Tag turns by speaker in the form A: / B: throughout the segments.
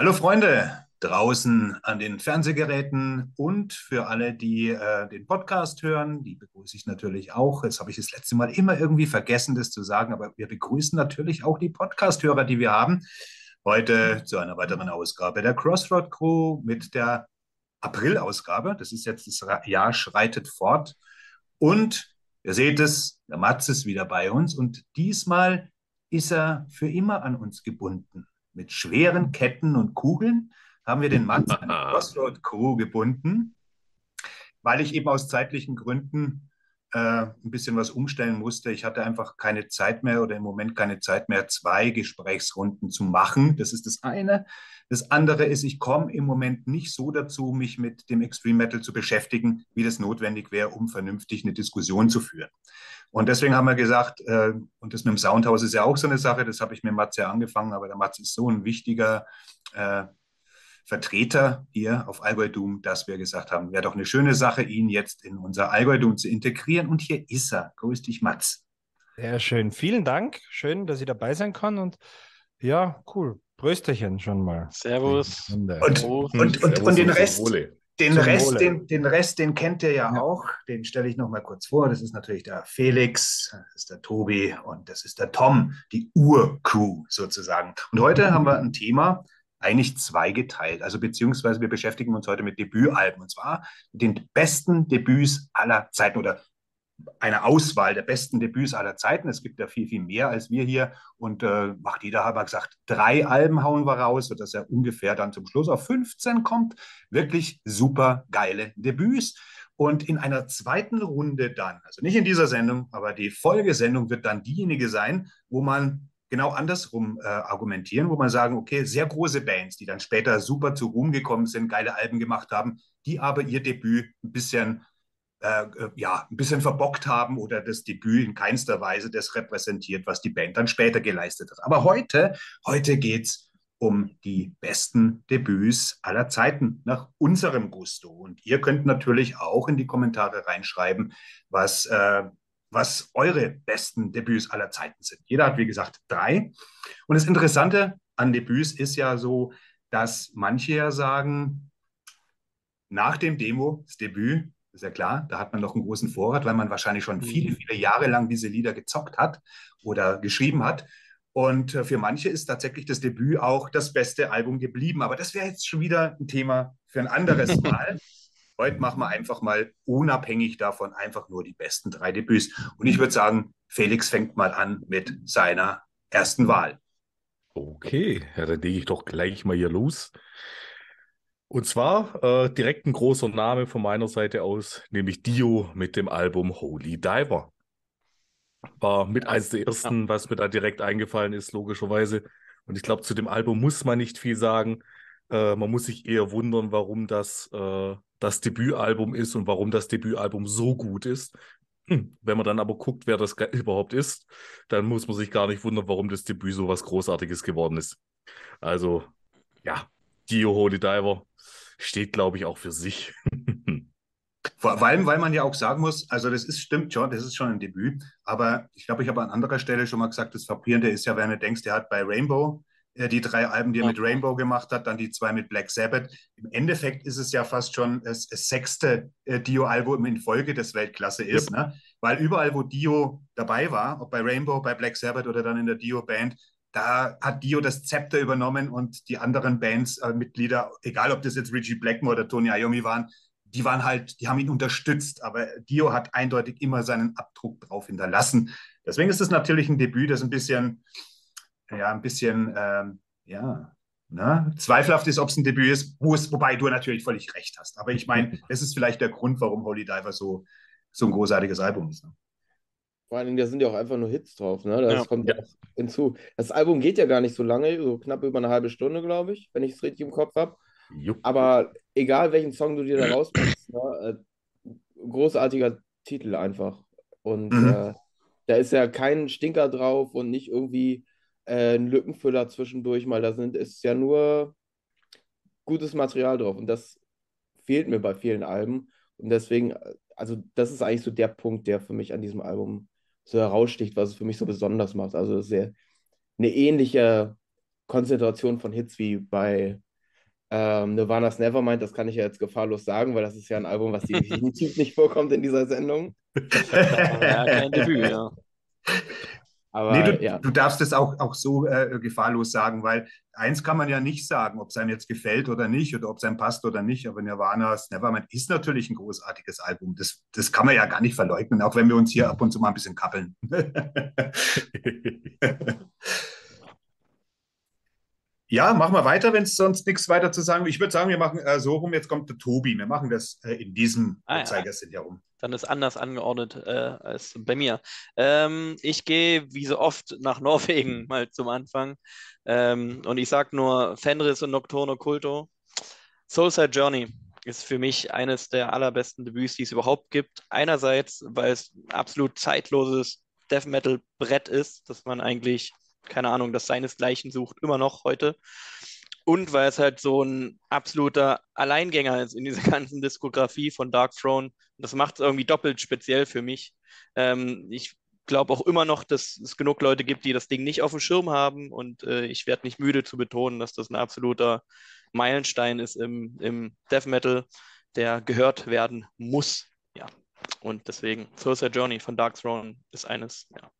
A: Hallo Freunde draußen an den Fernsehgeräten und für alle, die äh, den Podcast hören, die begrüße ich natürlich auch. Jetzt habe ich das letzte Mal immer irgendwie vergessen, das zu sagen, aber wir begrüßen natürlich auch die Podcast-Hörer, die wir haben. Heute zu einer weiteren Ausgabe der Crossroad Crew mit der April-Ausgabe. Das ist jetzt das Jahr schreitet fort. Und ihr seht es, der Matz ist wieder bei uns und diesmal ist er für immer an uns gebunden. Mit schweren Ketten und Kugeln haben wir den Matz an die Crossroad Crew gebunden, weil ich eben aus zeitlichen Gründen äh, ein bisschen was umstellen musste. Ich hatte einfach keine Zeit mehr oder im Moment keine Zeit mehr, zwei Gesprächsrunden zu machen. Das ist das eine. Das andere ist, ich komme im Moment nicht so dazu, mich mit dem Extreme Metal zu beschäftigen, wie das notwendig wäre, um vernünftig eine Diskussion zu führen. Und deswegen haben wir gesagt, äh, und das mit dem Soundhaus ist ja auch so eine Sache, das habe ich mit Mats ja angefangen, aber der Mats ist so ein wichtiger äh, Vertreter hier auf Allgäu Doom, dass wir gesagt haben, wäre doch eine schöne Sache, ihn jetzt in unser Allgäu Doom zu integrieren. Und hier ist er. Grüß dich, Mats.
B: Sehr schön. Vielen Dank. Schön, dass ich dabei sein kann. Und ja, cool. Brösterchen schon mal.
C: Servus.
A: Und, und, und, und, und den Rest. Den Rest, den, den Rest, den kennt ihr ja, ja. auch. Den stelle ich noch mal kurz vor. Das ist natürlich der Felix, das ist der Tobi und das ist der Tom, die Ur-Crew sozusagen. Und heute haben wir ein Thema, eigentlich zweigeteilt. Also beziehungsweise wir beschäftigen uns heute mit Debütalben und zwar mit den besten Debüts aller Zeiten oder einer Auswahl der besten Debüts aller Zeiten. Es gibt ja viel, viel mehr als wir hier. Und äh, macht jeder hat gesagt, drei Alben hauen wir raus, sodass er ungefähr dann zum Schluss auf 15 kommt. Wirklich super geile Debüts. Und in einer zweiten Runde dann, also nicht in dieser Sendung, aber die Folgesendung wird dann diejenige sein, wo man genau andersrum äh, argumentieren, wo man sagen, okay, sehr große Bands, die dann später super zu Ruhm gekommen sind, geile Alben gemacht haben, die aber ihr Debüt ein bisschen, äh, äh, ja, ein bisschen verbockt haben oder das Debüt in keinster Weise das repräsentiert, was die Band dann später geleistet hat. Aber heute, heute geht's um die besten Debüts aller Zeiten nach unserem Gusto. Und ihr könnt natürlich auch in die Kommentare reinschreiben, was äh, was eure besten Debüts aller Zeiten sind. Jeder hat, wie gesagt, drei. Und das Interessante an Debüts ist ja so, dass manche ja sagen, nach dem Demo, das Debüt, ist ja klar, da hat man noch einen großen Vorrat, weil man wahrscheinlich schon viele, mhm. viele Jahre lang diese Lieder gezockt hat oder geschrieben hat. Und äh, für manche ist tatsächlich das Debüt auch das beste Album geblieben. Aber das wäre jetzt schon wieder ein Thema für ein anderes Mal. Heute machen wir einfach mal unabhängig davon einfach nur die besten drei Debüts. Und ich würde sagen, Felix fängt mal an mit seiner ersten Wahl.
D: Okay, ja, dann lege ich doch gleich mal hier los. Und zwar äh, direkt ein großer Name von meiner Seite aus, nämlich Dio mit dem Album Holy Diver. War mit eines der ersten, was mir da direkt eingefallen ist, logischerweise. Und ich glaube, zu dem Album muss man nicht viel sagen. Äh, man muss sich eher wundern, warum das äh, das Debütalbum ist und warum das Debütalbum so gut ist. Hm, wenn man dann aber guckt, wer das überhaupt ist, dann muss man sich gar nicht wundern, warum das Debüt so was Großartiges geworden ist. Also, ja, Dio Holy Diver steht, glaube ich, auch für sich.
A: Vor allem, weil man ja auch sagen muss, also das ist stimmt schon, das ist schon ein Debüt, aber ich glaube, ich habe an anderer Stelle schon mal gesagt, das Frappierende ist ja, wenn du denkst, der hat bei Rainbow äh, die drei Alben, die er mit Rainbow gemacht hat, dann die zwei mit Black Sabbath. Im Endeffekt ist es ja fast schon das, das sechste äh, Dio-Album in Folge, das Weltklasse ist, yep. ne? weil überall, wo Dio dabei war, ob bei Rainbow, bei Black Sabbath oder dann in der Dio-Band, da hat Dio das Zepter übernommen und die anderen Bands-Mitglieder, äh, egal ob das jetzt Richie Blackmore oder Tony Iommi waren, die waren halt, die haben ihn unterstützt, aber Dio hat eindeutig immer seinen Abdruck drauf hinterlassen. Deswegen ist es natürlich ein Debüt, das ein bisschen, ja, ein bisschen, ähm, ja, ne? zweifelhaft ist, ob es ein Debüt ist, wo es, wobei du natürlich völlig recht hast. Aber ich meine, das ist vielleicht der Grund, warum Holy Diver so, so ein großartiges Album ist. Ne?
C: Vor allem, da sind ja auch einfach nur Hits drauf, ne? Das ja. kommt ja hinzu. Das Album geht ja gar nicht so lange, so knapp über eine halbe Stunde, glaube ich, wenn ich es richtig im Kopf habe. Aber egal welchen Song du dir da rauspickst, ne? Äh, großartiger Titel einfach. Und mhm. äh, da ist ja kein Stinker drauf und nicht irgendwie äh, ein Lückenfüller zwischendurch mal. Da sind, ist ja nur gutes Material drauf. Und das fehlt mir bei vielen Alben. Und deswegen, also das ist eigentlich so der Punkt, der für mich an diesem Album so heraussticht, was es für mich so besonders macht. Also sehr eine ähnliche Konzentration von Hits wie bei Ähm, Nirvana's Nevermind, das kann ich ja jetzt gefahrlos sagen, weil das ist ja ein Album, was definitiv nicht vorkommt in dieser Sendung.
A: ja, kein Debüt, ja. Aber, nee, du, ja. du darfst es auch, auch so äh, gefahrlos sagen, weil eins kann man ja nicht sagen, ob es einem jetzt gefällt oder nicht oder ob es einem passt oder nicht. Aber Nirvana's Nevermind ist natürlich ein großartiges Album. Das, das kann man ja gar nicht verleugnen, auch wenn wir uns hier ab und zu mal ein bisschen kappeln. Ja, machen wir weiter, wenn es sonst nichts weiter zu sagen. Ich würde sagen, wir machen äh, so rum, jetzt kommt der Tobi. Wir machen das äh, in diesem ah, Zeigersinn ja. herum.
E: Dann ist anders angeordnet äh, als bei mir. Ähm, ich gehe wie so oft nach Norwegen mal zum Anfang. Ähm, und ich sage nur Fenris und Nocturno Culto. Soulside Journey ist für mich eines der allerbesten Debüts, die es überhaupt gibt. Einerseits, weil es ein absolut zeitloses Death Metal Brett ist, das man eigentlich keine Ahnung, das seinesgleichen sucht, immer noch heute. Und weil es halt so ein absoluter Alleingänger ist in dieser ganzen Diskografie von Dark Throne. Das macht es irgendwie doppelt speziell für mich. Ähm, ich glaube auch immer noch, dass es genug Leute gibt, die das Ding nicht auf dem Schirm haben. Und äh, ich werde nicht müde zu betonen, dass das ein absoluter Meilenstein ist im, im Death Metal, der gehört werden muss. Ja. Und deswegen, Suicide Journey von Dark Throne ist eines ja,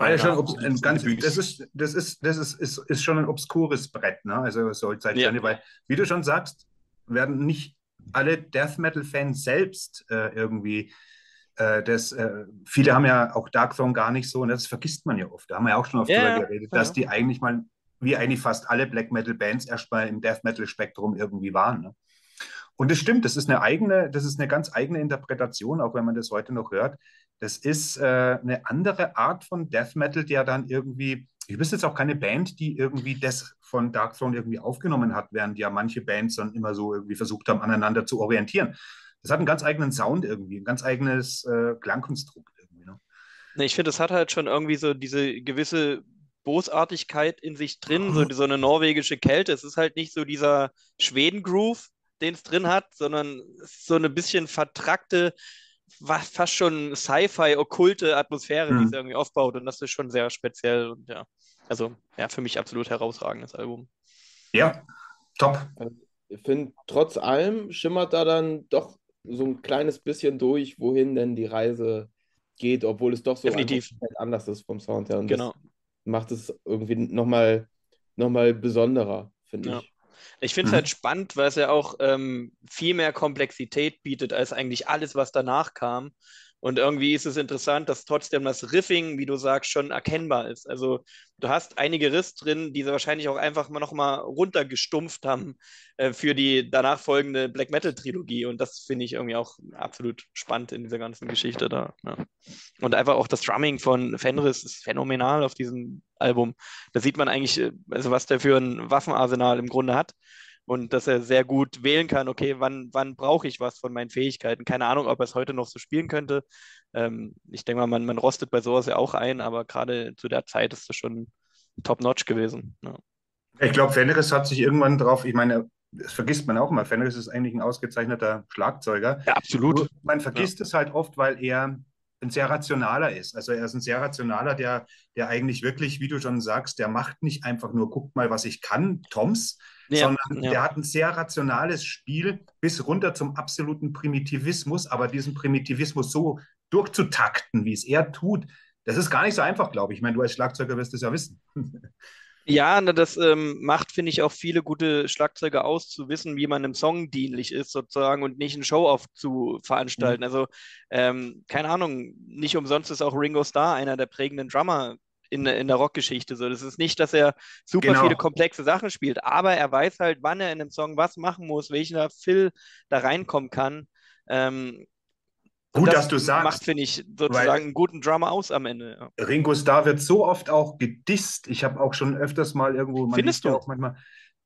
A: weil ja, schon ein ganz, das ist, das ist, das ist, ist, ist schon ein obskures Brett, ne? Also Soulside ja. Weil, wie du schon sagst, werden nicht alle Death Metal-Fans selbst äh, irgendwie äh, das, äh, viele haben ja auch Dark Throne gar nicht so, und das vergisst man ja oft. Da haben wir ja auch schon oft yeah, drüber geredet, dass die eigentlich mal, wie eigentlich fast alle Black Metal-Bands, erstmal im Death Metal-Spektrum irgendwie waren. Ne? Und das stimmt, das ist eine eigene, das ist eine ganz eigene Interpretation, auch wenn man das heute noch hört. Das ist äh, eine andere Art von Death Metal, der dann irgendwie, ich wüsste jetzt auch keine Band, die irgendwie das von Dark Throne irgendwie aufgenommen hat, während ja manche Bands dann immer so irgendwie versucht haben, aneinander zu orientieren. Das hat einen ganz eigenen Sound irgendwie, ein ganz eigenes äh, Klangkonstrukt irgendwie. Ne?
E: Ich finde, es hat halt schon irgendwie so diese gewisse Bosartigkeit in sich drin, so, so eine norwegische Kälte. Es ist halt nicht so dieser Schweden-Groove, den es drin hat, sondern so eine bisschen vertrackte, fast schon Sci-Fi, okkulte Atmosphäre, mhm. die es irgendwie aufbaut. Und das ist schon sehr speziell und ja, also ja, für mich absolut herausragendes Album.
A: Ja, top.
C: Ich finde, trotz allem schimmert da dann doch so ein kleines bisschen durch, wohin denn die Reise geht, obwohl es doch so anders ist vom Sound her. Und genau. macht es irgendwie nochmal noch mal besonderer, finde ja. ich.
E: Ich finde es halt mhm. halt spannend, weil es ja auch ähm, viel mehr Komplexität bietet als eigentlich alles, was danach kam. Und irgendwie ist es interessant, dass trotzdem das Riffing, wie du sagst, schon erkennbar ist. Also du hast einige Riss drin, die sie wahrscheinlich auch einfach mal nochmal runtergestumpft haben äh, für die danach folgende Black Metal Trilogie. Und das finde ich irgendwie auch absolut spannend in dieser ganzen Geschichte da. Ja. Und einfach auch das Drumming von Fenris ist phänomenal auf diesem Album. Da sieht man eigentlich, äh, also was der für ein Waffenarsenal im Grunde hat und dass er sehr gut wählen kann, okay, wann, wann brauche ich was von meinen Fähigkeiten. Keine Ahnung, ob er es heute noch so spielen könnte. Ähm, ich denke mal, man, man rostet bei sowas ja auch ein, aber gerade zu der Zeit ist das schon top-notch gewesen. Ja.
A: Ich glaube, Fenris hat sich irgendwann drauf, ich meine, das vergisst man auch immer. Fenris ist eigentlich ein ausgezeichneter Schlagzeuger.
E: Ja, absolut. Nur
A: man vergisst ja. es halt oft, weil er ein sehr rationaler ist. Also er ist ein sehr rationaler, der, der eigentlich wirklich, wie du schon sagst, der macht nicht einfach nur, guckt mal, was ich kann, Toms, ja, sondern ja. der hat ein sehr rationales Spiel bis runter zum absoluten Primitivismus, aber diesen Primitivismus so durchzutakten, wie es er tut, das ist gar nicht so einfach, glaube ich. Ich meine, du als Schlagzeuger wirst es ja wissen.
E: Ja, das ähm, macht, finde ich, auch viele gute Schlagzeuger aus, zu wissen, wie man einem Song dienlich ist, sozusagen, und nicht ein Show-Off zu veranstalten. Mhm. Also, ähm, keine Ahnung, nicht umsonst ist auch Ringo Starr einer der prägenden Drummer in, in der Rockgeschichte. So, das ist nicht, dass er super genau. viele komplexe Sachen spielt, aber er weiß halt, wann er in einem Song was machen muss, welcher Phil da reinkommen kann. Ähm,
A: Gut, das dass du sagst.
E: Macht, finde ich, sozusagen einen guten Drummer aus am Ende.
A: Ja. Ringo Starr wird so oft auch gedisst. Ich habe auch schon öfters mal irgendwo.
E: Findest du?
A: Auch manchmal,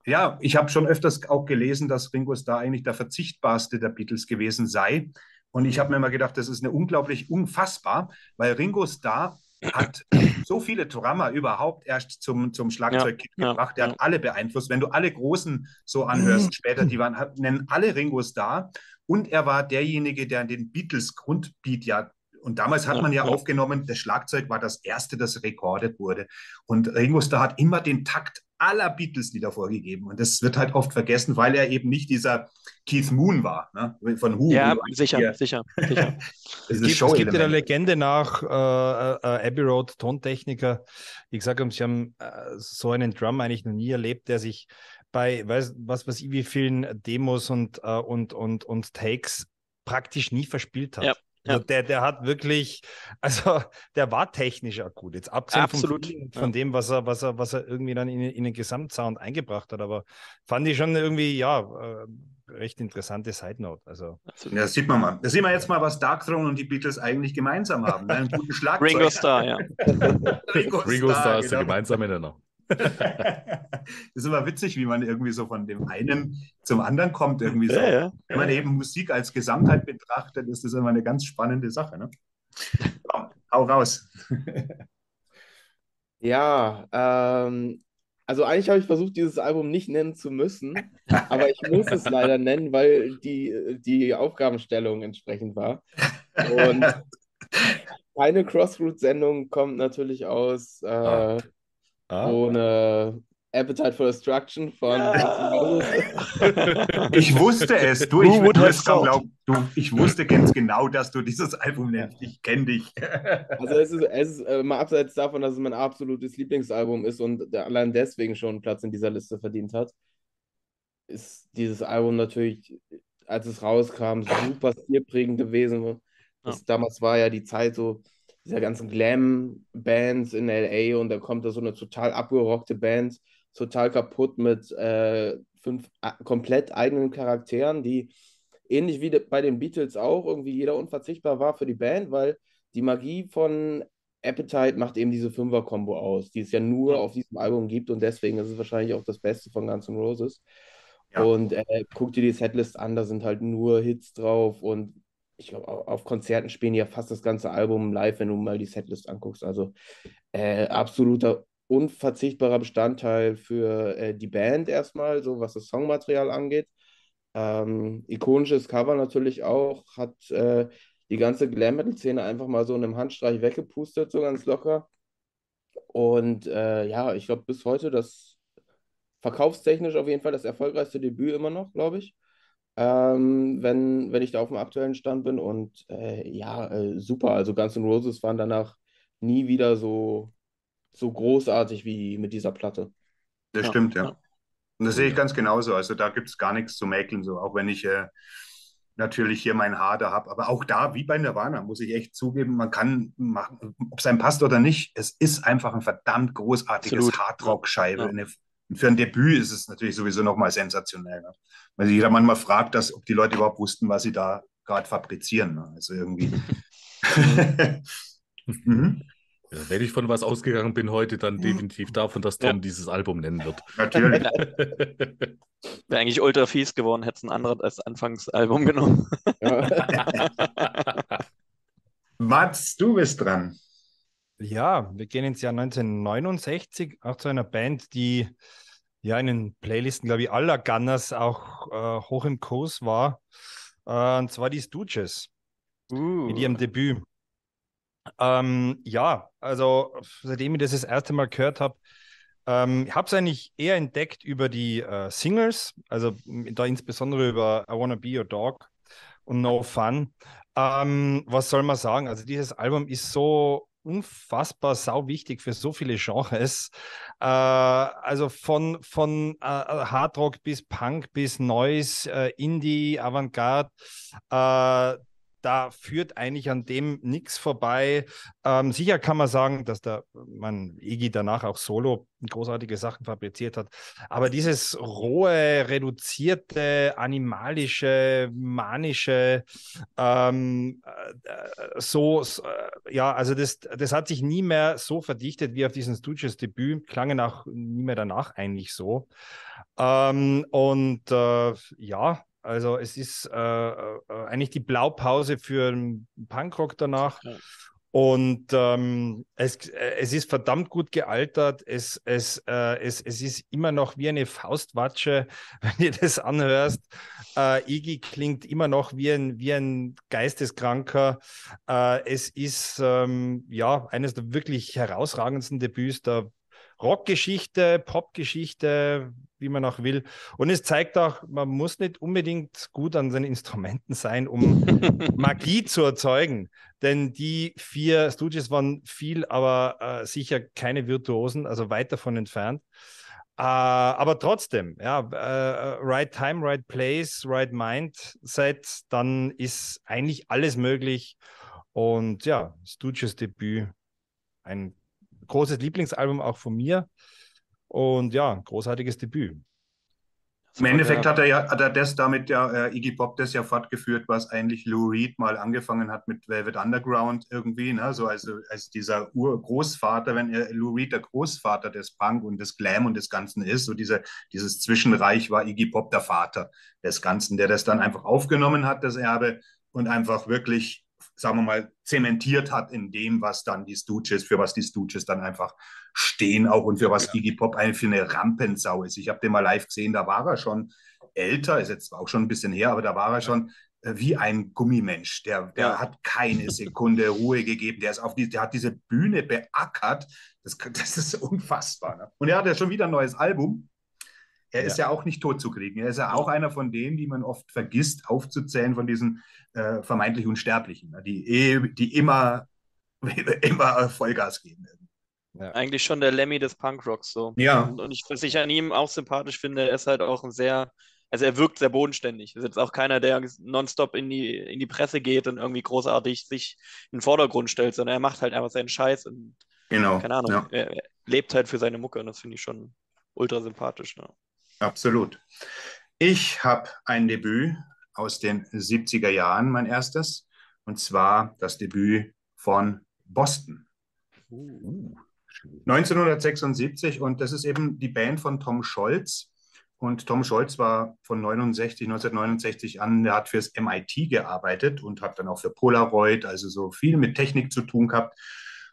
A: ja, ich habe schon öfters auch gelesen, dass Ringo Starr eigentlich der verzichtbarste der Beatles gewesen sei. Und ich habe mir immer gedacht, das ist eine unglaublich unfassbar, weil Ringo Starr hat so viele Drummer überhaupt erst zum, zum Schlagzeug ja, gebracht. Der ja. hat alle beeinflusst. Wenn du alle Großen so anhörst, mhm. später, die waren, nennen alle Ringos da. Und er war derjenige, der den Beatles Grundbeat ja Und damals hat man ja, ja, aufgenommen, das Schlagzeug war das erste, das rekordet wurde. Und Ringo Starr hat immer den Takt aller Beatles-Lieder vorgegeben. Und das wird halt oft vergessen, weil er eben nicht dieser Keith Moon war, ne? von Who.
E: Ja, sicher, ja. sicher, sicher.
B: es, gibt, es gibt ja der Legende nach äh, äh, Abbey Road, Tontechniker. Ich sage, sie haben äh, so einen Drum eigentlich noch nie erlebt, der sich bei weiß, was weiß ich, wie vielen Demos und, äh, und, und, und Takes praktisch nie verspielt hat. Ja. Also ja. der, der hat wirklich, also der war technisch auch gut. Jetzt abgesehen
E: Absolut.
B: von, von ja. dem, was er, was er, was er irgendwie dann in, in den Gesamtsound eingebracht hat. Aber fand ich schon irgendwie, ja, äh, recht interessante Side Note. Also.
A: Ja, das sieht man mal. Da sehen wir jetzt mal, was Dark Throne und die Beatles eigentlich gemeinsam haben. Einen guten Schlagzeug.
E: Ringo Starr, ja.
D: Ringo, Ringo Starr ist genau. der gemeinsame Nenner.
A: Das ist immer witzig, wie man irgendwie so von dem einen zum anderen kommt. Irgendwie so. Ja, ja. Wenn man eben Musik als Gesamtheit betrachtet, ist das immer eine ganz spannende Sache. Ne? Ja, hau raus.
C: ja, ähm, also eigentlich habe ich versucht, dieses Album nicht nennen zu müssen, aber ich muss es leider nennen, weil die, die Aufgabenstellung entsprechend war. Und keine Crossroads-Sendung kommt natürlich aus äh, ah. Ohne Appetite for Destruction von. Ja.
A: ich wusste es. Du, ich, du, es glaub, du, ich wusste ganz genau, dass du dieses Album nennst. Ich kenne dich.
C: also, es ist, es ist äh, mal abseits davon, dass es mein absolutes Lieblingsalbum ist und der allein deswegen schon einen Platz in dieser Liste verdient hat, ist dieses Album natürlich, als es rauskam, super stilprägend gewesen. Das, ja. Damals war ja die Zeit so dieser ganzen Glam-Bands in LA und da kommt da so eine total abgerockte Band, total kaputt mit äh, fünf komplett eigenen Charakteren, die ähnlich wie bei den Beatles auch irgendwie jeder unverzichtbar war für die Band, weil die Magie von Appetite macht eben diese Fünfer-Kombo aus, die es ja nur auf diesem Album gibt und deswegen ist es wahrscheinlich auch das Beste von Guns N' Roses. Ja. Und äh, guck dir die Setlist an, da sind halt nur Hits drauf und ich glaube, auf Konzerten spielen ja fast das ganze Album live, wenn du mal die Setlist anguckst. Also äh, absoluter unverzichtbarer Bestandteil für äh, die Band erstmal, so was das Songmaterial angeht. Ähm, ikonisches Cover natürlich auch, hat äh, die ganze Glam Metal-Szene einfach mal so in einem Handstreich weggepustet, so ganz locker. Und äh, ja, ich glaube bis heute das verkaufstechnisch auf jeden Fall das erfolgreichste Debüt immer noch, glaube ich ähm, wenn, wenn ich da auf dem aktuellen Stand bin. Und äh, ja, äh, super. Also Guns N' Roses waren danach nie wieder so, so großartig wie mit dieser Platte.
A: Das ja, stimmt, ja. Und das sehe ich ganz genauso. Also da gibt es gar nichts zu mäkeln, so auch wenn ich äh, natürlich hier mein Hader habe. Aber auch da, wie bei Nirvana, muss ich echt zugeben, man kann machen, ob es einem passt oder nicht, es ist einfach ein verdammt großartiges Hardrock-Scheibe, ja. eine und für ein Debüt ist es natürlich sowieso nochmal sensationell. Ne? Weil sich jeder manchmal fragt, dass, ob die Leute überhaupt wussten, was sie da gerade fabrizieren. Ne? Also irgendwie.
D: mhm. ja, wenn ich von was ausgegangen bin heute, dann definitiv davon, dass Tom ja. dieses Album nennen wird. Natürlich.
E: Wäre eigentlich ultra fies geworden, hätte es ein anderes als Anfangsalbum genommen.
A: Mats, du bist dran.
B: Ja, wir gehen ins Jahr 1969, auch zu einer Band, die ja in den Playlisten, glaube ich, aller Gunners auch äh, hoch im Kurs war. Äh, und zwar die Stooges uh. mit ihrem Debüt. Ähm, ja, also seitdem ich das das erste Mal gehört habe, ähm, ich habe es eigentlich eher entdeckt über die äh, Singles, also da insbesondere über I Wanna Be Your Dog und No Fun. Ähm, was soll man sagen? Also dieses Album ist so unfassbar sau wichtig für so viele Genres. Äh, also von, von äh, Hardrock bis Punk bis Noise, äh, Indie, Avantgarde. Äh, da führt eigentlich an dem nichts vorbei. Ähm, sicher kann man sagen, dass der man Iggy danach auch solo großartige Sachen fabriziert hat. Aber dieses rohe, reduzierte, animalische, manische, ähm, äh, so, so, äh, ja, also das, das hat sich nie mehr so verdichtet wie auf diesem Stooges Debüt, klangen auch nie mehr danach eigentlich so. Ähm, und äh, ja, also es ist äh, äh, eigentlich die Blaupause für Punkrock danach. Ja. Und ähm, es, äh, es ist verdammt gut gealtert. Es, es, äh, es, es ist immer noch wie eine Faustwatsche, wenn du das anhörst. Äh, Iggy klingt immer noch wie ein, wie ein Geisteskranker. Äh, es ist ähm, ja eines der wirklich herausragendsten Debüts der Rockgeschichte, Popgeschichte, wie man auch will. Und es zeigt auch, man muss nicht unbedingt gut an seinen Instrumenten sein, um Magie zu erzeugen. Denn die vier Stooges waren viel, aber äh, sicher keine Virtuosen, also weit davon entfernt. Uh, aber trotzdem, ja, uh, right time, right place, right mindset, dann ist eigentlich alles möglich. Und ja, Stooges Debüt, ein großes Lieblingsalbum auch von mir. Und ja, großartiges Debüt.
A: Im Endeffekt hat er ja hat er das damit ja äh, Iggy Pop das ja fortgeführt, was eigentlich Lou Reed mal angefangen hat mit Velvet Underground irgendwie, ne? so also als dieser Urgroßvater, wenn er Lou Reed der Großvater des Punk und des Glam und des Ganzen ist, so diese, dieses Zwischenreich war Iggy Pop der Vater des Ganzen, der das dann einfach aufgenommen hat, das Erbe und einfach wirklich sagen wir mal, zementiert hat in dem, was dann die Stooges, für was die Stooges dann einfach stehen auch und für was ja. Iggy Pop eigentlich für eine Rampensau ist. Ich habe den mal live gesehen, da war er schon älter, ist jetzt auch schon ein bisschen her, aber da war er schon äh, wie ein Gummimensch. Der, der ja. hat keine Sekunde Ruhe gegeben. Der, ist auf die, der hat diese Bühne beackert. Das, das ist unfassbar. Ne? Und er hat ja schon wieder ein neues Album. Er ja. ist ja auch nicht tot zu kriegen. Er ist ja auch einer von denen, die man oft vergisst, aufzuzählen von diesen äh, vermeintlich Unsterblichen, ne? die, eh, die immer, immer Vollgas geben.
E: Ja. Eigentlich schon der Lemmy des Punkrocks so.
A: Ja.
E: Und, und ich, was ich an ihm auch sympathisch finde, er ist halt auch ein sehr, also er wirkt sehr bodenständig. Er ist jetzt auch keiner, der nonstop in die, in die Presse geht und irgendwie großartig sich in den Vordergrund stellt, sondern er macht halt einfach seinen Scheiß und
A: genau.
E: keine Ahnung, ja. er, er, lebt halt für seine Mucke und das finde ich schon ultra sympathisch. Ne?
A: Absolut. Ich habe ein Debüt aus den 70er Jahren, mein erstes, und zwar das Debüt von Boston. Uh, 1976 und das ist eben die Band von Tom Scholz. Und Tom Scholz war von 69, 1969 an, der hat fürs MIT gearbeitet und hat dann auch für Polaroid, also so viel mit Technik zu tun gehabt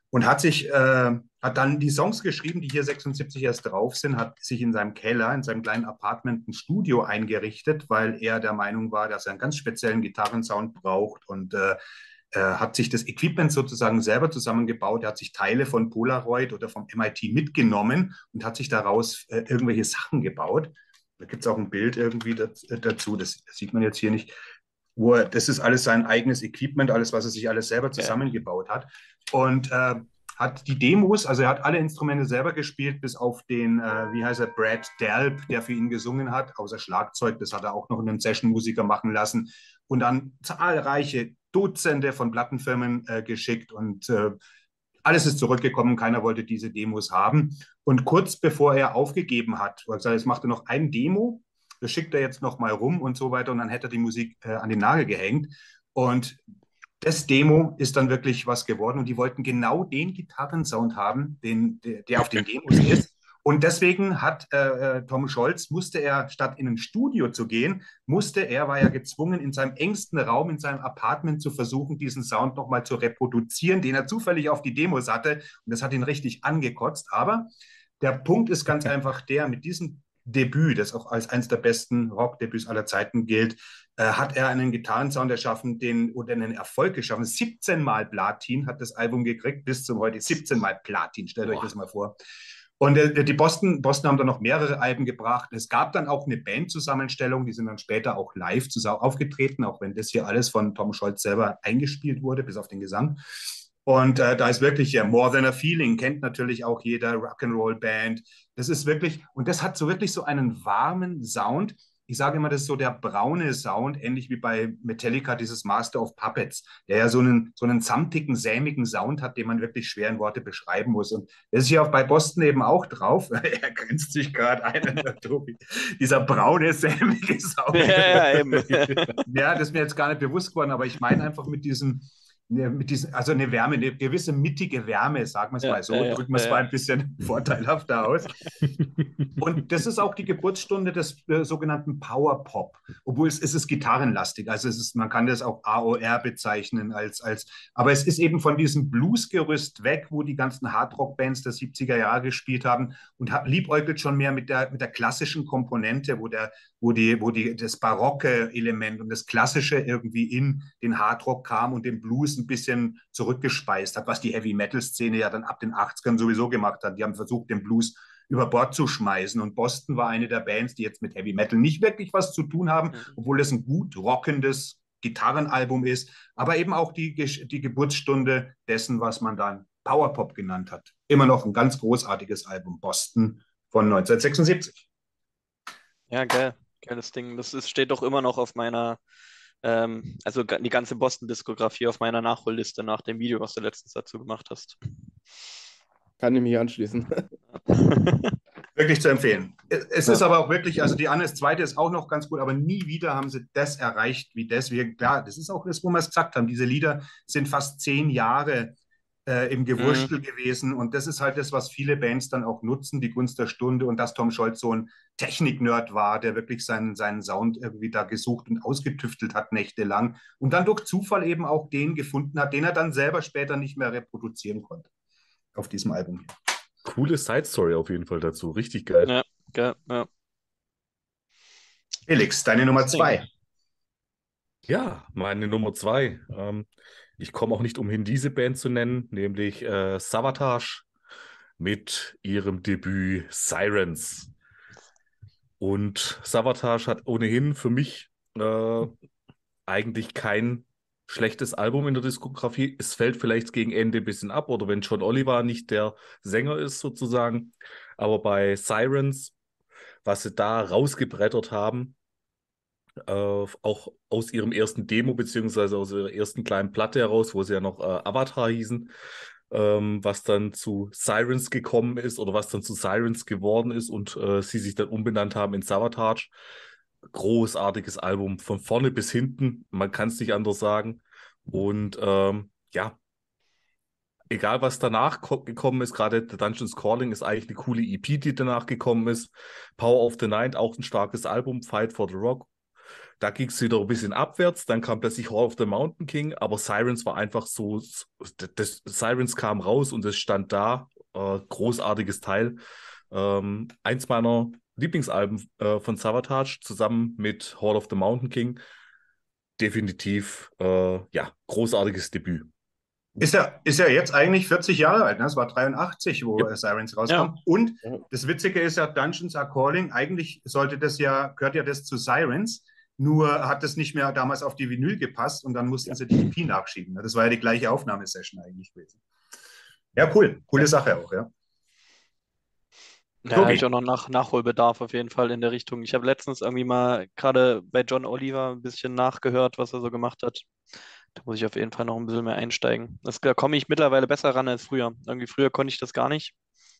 A: und hat sich, äh, hat dann die Songs geschrieben, die hier 76 erst drauf sind, hat sich in seinem Keller, in seinem kleinen Apartment ein Studio eingerichtet, weil er der Meinung war, dass er einen ganz speziellen Gitarrensound braucht und äh, äh, hat sich das Equipment sozusagen selber zusammengebaut. Er hat sich Teile von Polaroid oder vom MIT mitgenommen und hat sich daraus äh, irgendwelche Sachen gebaut. Da gibt es auch ein Bild irgendwie dazu, das sieht man jetzt hier nicht wo er, das ist alles sein eigenes Equipment, alles, was er sich alles selber zusammengebaut hat. Und äh, hat die Demos, also er hat alle Instrumente selber gespielt, bis auf den, äh, wie heißt er, Brad Delp, der für ihn gesungen hat, außer Schlagzeug, das hat er auch noch einen Session-Musiker machen lassen und dann zahlreiche Dutzende von Plattenfirmen äh, geschickt und äh, alles ist zurückgekommen, keiner wollte diese Demos haben. Und kurz bevor er aufgegeben hat, er gesagt, jetzt macht er noch ein Demo das schickt er jetzt noch mal rum und so weiter und dann hätte er die Musik äh, an den Nagel gehängt. Und das Demo ist dann wirklich was geworden und die wollten genau den Gitarrensound haben, den, der, der auf den Demos ist. Und deswegen hat äh, äh, Tom Scholz, musste er, statt in ein Studio zu gehen, musste er, war ja gezwungen, in seinem engsten Raum, in seinem Apartment zu versuchen, diesen Sound nochmal zu reproduzieren, den er zufällig auf die Demos hatte. Und das hat ihn richtig angekotzt. Aber der Punkt ist ganz einfach der, mit diesem Debüt, das auch als eines der besten Rockdebüts aller Zeiten gilt, äh, hat er einen Gitarrensound erschaffen, den oder einen Erfolg geschaffen. 17 Mal Platin hat das Album gekriegt, bis zum heute 17 Mal Platin. Stellt Boah. euch das mal vor. Und äh, die Boston, Boston haben dann noch mehrere Alben gebracht. Es gab dann auch eine Bandzusammenstellung, die sind dann später auch live aufgetreten, auch wenn das hier alles von Tom Scholz selber eingespielt wurde, bis auf den Gesang. Und äh, da ist wirklich ja More Than a Feeling, kennt natürlich auch jeder Rock'n'Roll Band. Das ist wirklich, und das hat so wirklich so einen warmen Sound. Ich sage immer, das ist so der braune Sound, ähnlich wie bei Metallica, dieses Master of Puppets, der ja so einen, so einen samtigen, sämigen Sound hat, den man wirklich schwer in Worte beschreiben muss. Und das ist hier auch bei Boston eben auch drauf. er grenzt sich gerade ein, der Tobi. Dieser braune, sämige Sound. Ja, ja, ja, das ist mir jetzt gar nicht bewusst geworden, aber ich meine einfach mit diesem, mit diesen, also eine Wärme, eine gewisse mittige Wärme, sagen wir es ja, mal so, ja, drücken wir es ja, mal ein bisschen vorteilhafter aus. und das ist auch die Geburtsstunde des äh, sogenannten Power Pop, obwohl es, es ist gitarrenlastig, also es ist, man kann das auch AOR bezeichnen als, als aber es ist eben von diesem Bluesgerüst weg, wo die ganzen Hardrock-Bands der 70er Jahre gespielt haben und liebäugelt schon mehr mit der, mit der klassischen Komponente, wo, der, wo, die, wo die, das barocke Element und das Klassische irgendwie in den Hardrock kam und den Blues ein bisschen zurückgespeist hat, was die Heavy-Metal-Szene ja dann ab den 80ern sowieso gemacht hat. Die haben versucht, den Blues über Bord zu schmeißen. Und Boston war eine der Bands, die jetzt mit Heavy Metal nicht wirklich was zu tun haben, mhm. obwohl es ein gut rockendes Gitarrenalbum ist, aber eben auch die, die Geburtsstunde dessen, was man dann Powerpop genannt hat. Immer noch ein ganz großartiges Album, Boston von 1976.
E: Ja, geil. Geiles Ding. Das ist, steht doch immer noch auf meiner ähm, also die ganze Boston-Diskografie auf meiner Nachholliste nach dem Video, was du letztens dazu gemacht hast.
C: Kann ich mich anschließen.
A: wirklich zu empfehlen. Es ja. ist aber auch wirklich, also die Annes zweite ist auch noch ganz gut, aber nie wieder haben sie das erreicht wie das. Wir, klar, das ist auch das, wo wir es gesagt haben. Diese Lieder sind fast zehn Jahre äh, im Gewurstel mhm. gewesen. Und das ist halt das, was viele Bands dann auch nutzen, die Gunst der Stunde. Und dass Tom Scholz so ein Technik-Nerd war, der wirklich seinen, seinen Sound irgendwie da gesucht und ausgetüftelt hat nächtelang. Und dann durch Zufall eben auch den gefunden hat, den er dann selber später nicht mehr reproduzieren konnte auf diesem Album.
D: Coole Side-Story auf jeden Fall dazu. Richtig geil. Ja, geil, ja.
A: Felix, deine Nummer zwei.
D: Ja, meine Nummer zwei. Ähm, ich komme auch nicht umhin, diese Band zu nennen, nämlich äh, Savatage mit ihrem Debüt Sirens. Und Savatage hat ohnehin für mich äh, eigentlich kein schlechtes Album in der Diskografie. Es fällt vielleicht gegen Ende ein bisschen ab oder wenn John Oliver nicht der Sänger ist sozusagen. Aber bei Sirens, was sie da rausgebrettert haben, äh, auch aus ihrem ersten Demo, beziehungsweise aus ihrer ersten kleinen Platte heraus, wo sie ja noch äh, Avatar hießen, ähm, was dann zu Sirens gekommen ist oder was dann zu Sirens geworden ist und äh, sie sich dann umbenannt haben in Savatage. Großartiges Album von vorne bis hinten, man kann es nicht anders sagen. Und ähm, ja, egal was danach gekommen ist, gerade The Dungeons Calling ist eigentlich eine coole EP, die danach gekommen ist. Power of the Night, auch ein starkes Album, Fight for the Rock, da ging es wieder ein bisschen abwärts, dann kam plötzlich Hall of the Mountain King, aber Sirens war einfach so, das, Sirens kam raus und es stand da, äh, großartiges Teil. Ähm, eins meiner Lieblingsalben äh, von Savatage zusammen mit Hall of the Mountain King. Definitiv, äh, ja, großartiges Debüt.
A: Ist ja, ist ja jetzt eigentlich 40 Jahre alt, ne? Das war 83, wo ja. Sirens rauskam. Ja. Und das Witzige ist ja, Dungeons are Calling, eigentlich sollte das ja, gehört ja das zu Sirens. Nur hat das nicht mehr damals auf die Vinyl gepasst und dann mussten ja. sie die EP nachschieben. Das war ja die gleiche Aufnahmesession eigentlich gewesen. Ja, cool. Coole Sache auch, ja.
E: Ja, habe ich auch noch nach, Nachholbedarf auf jeden Fall in der Richtung. Ich habe letztens irgendwie mal gerade bei John Oliver ein bisschen nachgehört, was er so gemacht hat. Da muss ich auf jeden Fall noch ein bisschen mehr einsteigen. Das, da komme ich mittlerweile besser ran als früher. Irgendwie früher konnte ich das gar nicht.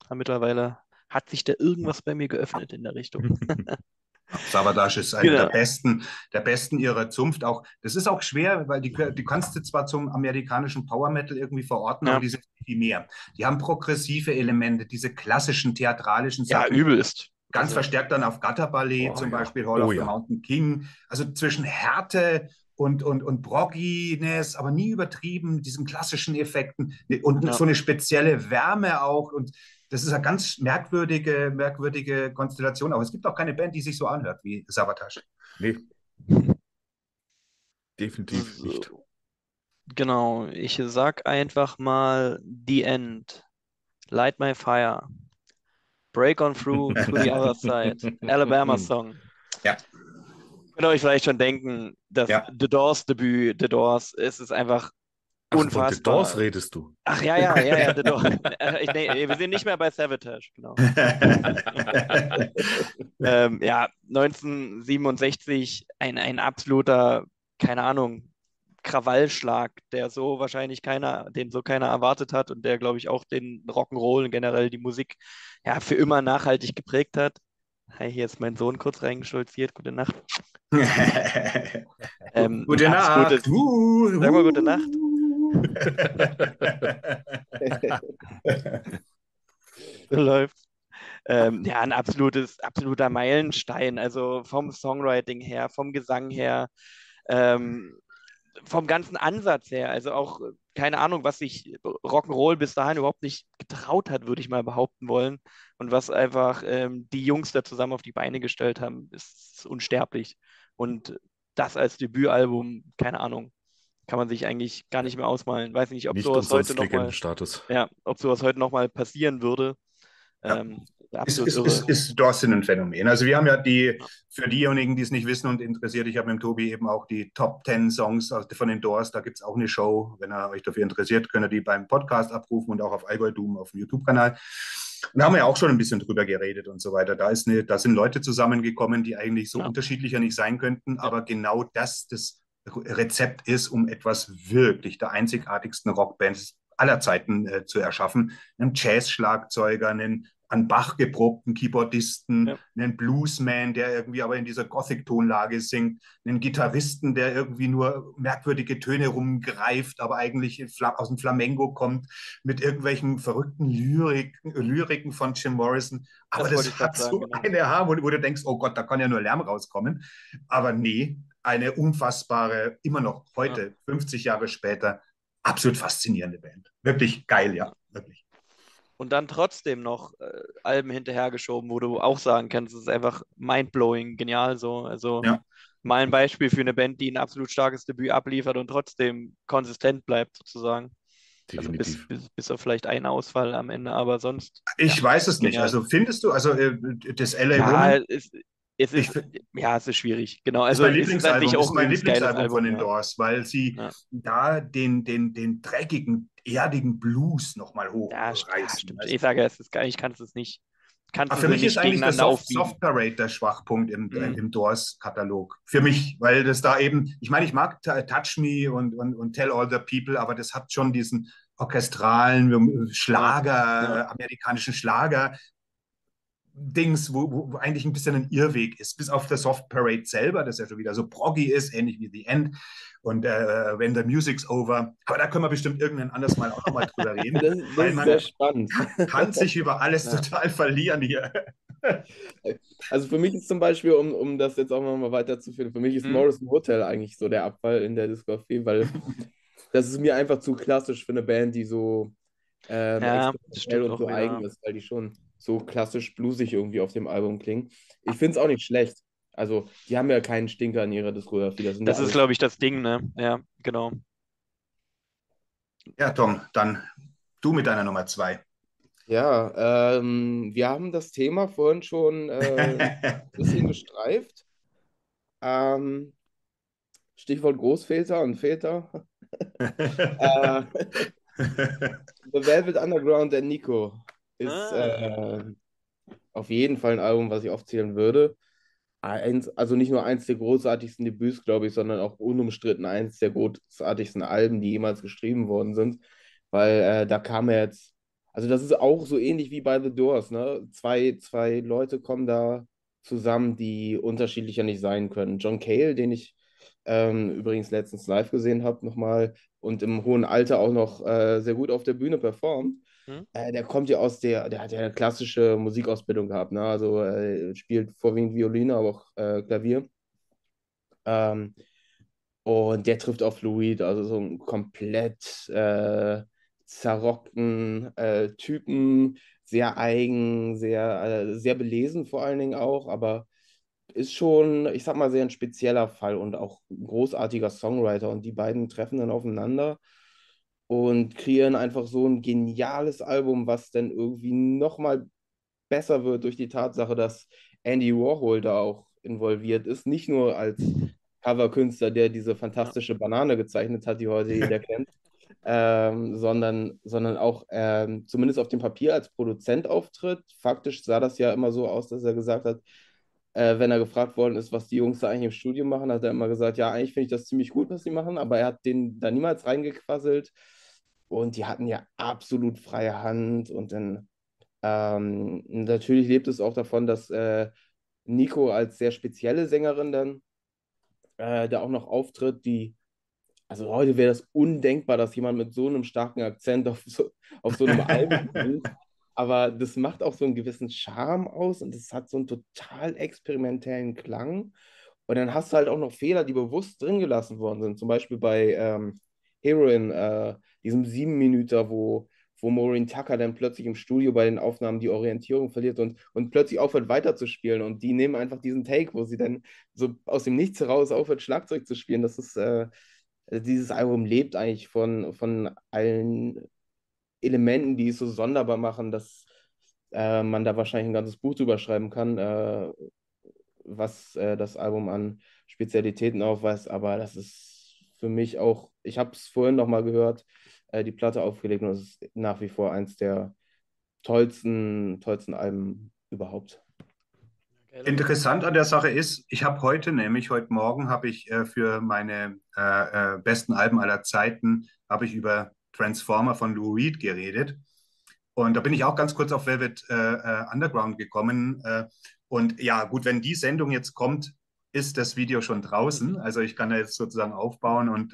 E: Aber mittlerweile hat sich da irgendwas bei mir geöffnet in der Richtung.
A: Savadash ist einer genau. der besten, der besten ihrer Zunft. Auch das ist auch schwer, weil die, die kannst du zwar zum amerikanischen Power Metal irgendwie verorten, ja. aber die sind viel mehr. Die haben progressive Elemente, diese klassischen theatralischen
E: Sachen. Ja, übelst.
A: Ganz also, verstärkt dann auf Gatterballett, oh, zum ja. Beispiel Hall oh, of the ja. Mountain King. Also zwischen Härte und, und, und Brogginess, aber nie übertrieben, diesen klassischen Effekten und ja. so eine spezielle Wärme auch. Und das ist eine ganz merkwürdige, merkwürdige Konstellation. Aber es gibt auch keine Band, die sich so anhört wie Sabotage.
D: Nee. Definitiv nicht.
E: Genau, ich sag einfach mal The End. Light My Fire. Break on Through to the Other Side. Alabama Song.
A: Ja.
E: Könnt ihr euch vielleicht schon denken, das ja. The Doors Debüt, The Doors, es ist einfach Ach, Unfassbar. Von
D: The Doors redest du.
E: Ach ja, ja, ja, ja, The Doors. Äh, nee, wir sind nicht mehr bei Savatage, genau. ähm, ja, 1967 ein, ein absoluter, keine Ahnung, Krawallschlag, der so wahrscheinlich keiner, den so keiner erwartet hat und der, glaube ich, auch den Rock'n'Roll und generell die Musik ja für immer nachhaltig geprägt hat. Hey, hier ist mein Sohn kurz reingeschulziert. Gute Nacht.
A: ähm, gute Nacht.
E: Gute, uh, sag mal gute Nacht. Läuft. Ähm, ja, ein absolutes, absoluter Meilenstein. Also vom Songwriting her, vom Gesang her, ähm, vom ganzen Ansatz her. Also auch, keine Ahnung, was sich Rock'n'Roll bis dahin überhaupt nicht getraut hat, würde ich mal behaupten wollen. Und was einfach ähm, die Jungs da zusammen auf die Beine gestellt haben, ist unsterblich. Und das als Debütalbum, keine Ahnung, kann man sich eigentlich gar nicht mehr ausmalen. Weiß nicht, ob nicht sowas heute noch mal, ja, ob sowas heute noch mal passieren würde.
A: Ja. Ähm, ist, ist, ist, ist Dawson ein Phänomen. Also wir haben ja die, für diejenigen, die es nicht wissen und interessiert, ich habe mit dem Tobi eben auch die Top 10 Songs von den Doors, da gibt es auch eine Show. Wenn ihr euch dafür interessiert, könnt ihr die beim Podcast abrufen und auch auf Allgäu Doom auf dem YouTube-Kanal. Und da haben wir ja auch schon ein bisschen drüber geredet und so weiter. Da, ist eine, da sind Leute zusammengekommen, die eigentlich so ja. unterschiedlicher nicht sein könnten, aber genau das das Rezept ist, um etwas wirklich der einzigartigsten Rockbands aller Zeiten äh, zu erschaffen. Einen Jazz-Schlagzeuger, einen an Bach geprobten Keyboardisten, ja. einen Bluesman, der irgendwie aber in dieser Gothic-Tonlage singt, einen Gitarristen, der irgendwie nur merkwürdige Töne rumgreift, aber eigentlich aus dem Flamengo kommt, mit irgendwelchen verrückten Lyriken, Lyriken von Jim Morrison. Aber das, das hat so genau. eine Harmonie, wo du denkst, oh Gott, da kann ja nur Lärm rauskommen. Aber nee, eine unfassbare, immer noch heute, ja. 50 Jahre später, absolut faszinierende Band. Wirklich geil, ja, wirklich.
E: Und dann trotzdem noch äh, Alben hinterhergeschoben, wo du auch sagen kannst, es ist einfach mindblowing, genial so. Also ja. mal ein Beispiel für eine Band, die ein absolut starkes Debüt abliefert und trotzdem konsistent bleibt, sozusagen. Also bis, bis, bis, auf vielleicht einen Ausfall am Ende, aber sonst.
A: Ich ja, weiß es nicht. Genial. Also findest du, also äh, das LA ja, Woman,
E: ist, es ist, ich, ja, es ist schwierig. Genau.
A: Also ist mein Lieblingsalbum, ist, auch mein Lieblingsalbum von den. Doors, weil sie ja. da den, den, den dreckigen, erdigen Blues nochmal hochreißen. Ja,
E: stimmt. Ich sage, es ist gar, ich kann es nicht.
A: Kannst für mich ist eigentlich der Soft, Soft, Parade der Schwachpunkt im, mhm. im Doors-Katalog. Für mich, weil das da eben, ich meine, ich mag Touch Me und, und, und Tell All the People, aber das hat schon diesen orchestralen Schlager, ja. amerikanischen Schlager, Dings, wo, wo, eigentlich ein bisschen ein Irrweg ist, bis auf der Soft Parade selber, das ja schon wieder so proggy ist, ähnlich wie The End und äh, When the Music's Over. Aber da können wir bestimmt irgendwann anders mal auch nochmal drüber reden.
C: Das, das weil man sehr spannend.
A: kann sich über alles ja. total verlieren hier.
C: Also für mich ist zum Beispiel, um, um das jetzt auch nochmal weiterzuführen, für mich ist hm. Morrison Hotel eigentlich so der Abfall in der Diskografie, weil das ist mir einfach zu klassisch für eine Band, die so ähm, ja, und so eigen ist, weil die schon so klassisch bluesig irgendwie auf dem Album klingen. Ich finde es auch nicht schlecht. Also, die haben ja keinen Stinker in ihrer Diskografie.
E: Das, das ist, glaube ich, das Ding, ne? Ja, genau.
A: Ja, Tom, dann du mit deiner Nummer zwei.
C: Ja, ähm, wir haben das Thema vorhin schon äh, ein bisschen gestreift. Ähm, Stichwort Großväter und Väter. äh, The Velvet Underground der Nico ist ah. äh, auf jeden Fall ein Album, was ich aufzählen würde. Eins, also nicht nur eins der großartigsten Debüts, glaube ich, sondern auch unumstritten eins der großartigsten Alben, die jemals geschrieben worden sind. Weil äh, da kam er jetzt, also das ist auch so ähnlich wie bei The Doors, ne? Zwei, zwei Leute kommen da zusammen, die unterschiedlicher nicht sein können. John Cale, den ich ähm, übrigens letztens live gesehen habe, nochmal und im hohen Alter auch noch äh, sehr gut auf der Bühne performt. Hm? Äh, der kommt ja aus der, der hat ja eine klassische Musikausbildung gehabt, ne? Also äh, spielt vorwiegend Violine, aber auch äh, Klavier. Ähm, und der trifft auf Fluid, also so einen komplett äh, zerrockten äh, Typen, sehr eigen, sehr, äh, sehr belesen vor allen Dingen auch, aber ist schon, ich sag mal, sehr ein spezieller Fall und auch ein großartiger Songwriter. Und die beiden treffen dann aufeinander und kreieren einfach so ein geniales Album, was dann irgendwie nochmal besser wird durch die Tatsache, dass Andy Warhol da auch involviert ist. Nicht nur als Coverkünstler, der diese fantastische Banane gezeichnet hat, die heute jeder kennt, ähm, sondern, sondern auch ähm, zumindest auf dem Papier als Produzent auftritt. Faktisch sah das ja immer so aus, dass er gesagt hat, äh, wenn er gefragt worden ist, was die Jungs da eigentlich im Studio machen, hat er immer gesagt, ja, eigentlich finde ich das ziemlich gut, was sie machen, aber er hat den da niemals reingequasselt und die hatten ja absolut freie Hand und dann ähm, natürlich lebt es auch davon, dass äh, Nico als sehr spezielle Sängerin dann äh, da auch noch auftritt, die also heute wäre das undenkbar, dass jemand mit so einem starken Akzent auf so, auf so einem Album. Aber das macht auch so einen gewissen Charme aus und es hat so einen total experimentellen Klang. Und dann hast du halt auch noch Fehler, die bewusst drin gelassen worden sind. Zum Beispiel bei ähm, Heroin, äh, diesem sieben Minüter, wo, wo Maureen Tucker dann plötzlich im Studio bei den Aufnahmen die Orientierung verliert und, und plötzlich aufhört weiterzuspielen. Und die nehmen einfach diesen Take, wo sie dann so aus dem Nichts heraus aufhört, Schlagzeug zu spielen. Das ist, äh, dieses Album lebt eigentlich von, von allen Elementen, die es so sonderbar machen, dass äh, man da wahrscheinlich ein ganzes Buch drüber schreiben kann, äh, was äh, das Album an Spezialitäten aufweist. Aber das ist für mich auch, ich habe es vorhin nochmal gehört, äh, die Platte aufgelegt und es ist nach wie vor eins der tollsten, tollsten Alben überhaupt.
A: Interessant an der Sache ist, ich habe heute nämlich, heute Morgen habe ich äh, für meine äh, äh, besten Alben aller Zeiten, habe ich über Transformer von Lou Reed geredet. Und da bin ich auch ganz kurz auf Velvet äh, äh, Underground gekommen. Äh, und ja, gut, wenn die Sendung jetzt kommt, ist das Video schon draußen. Also ich kann da jetzt sozusagen aufbauen und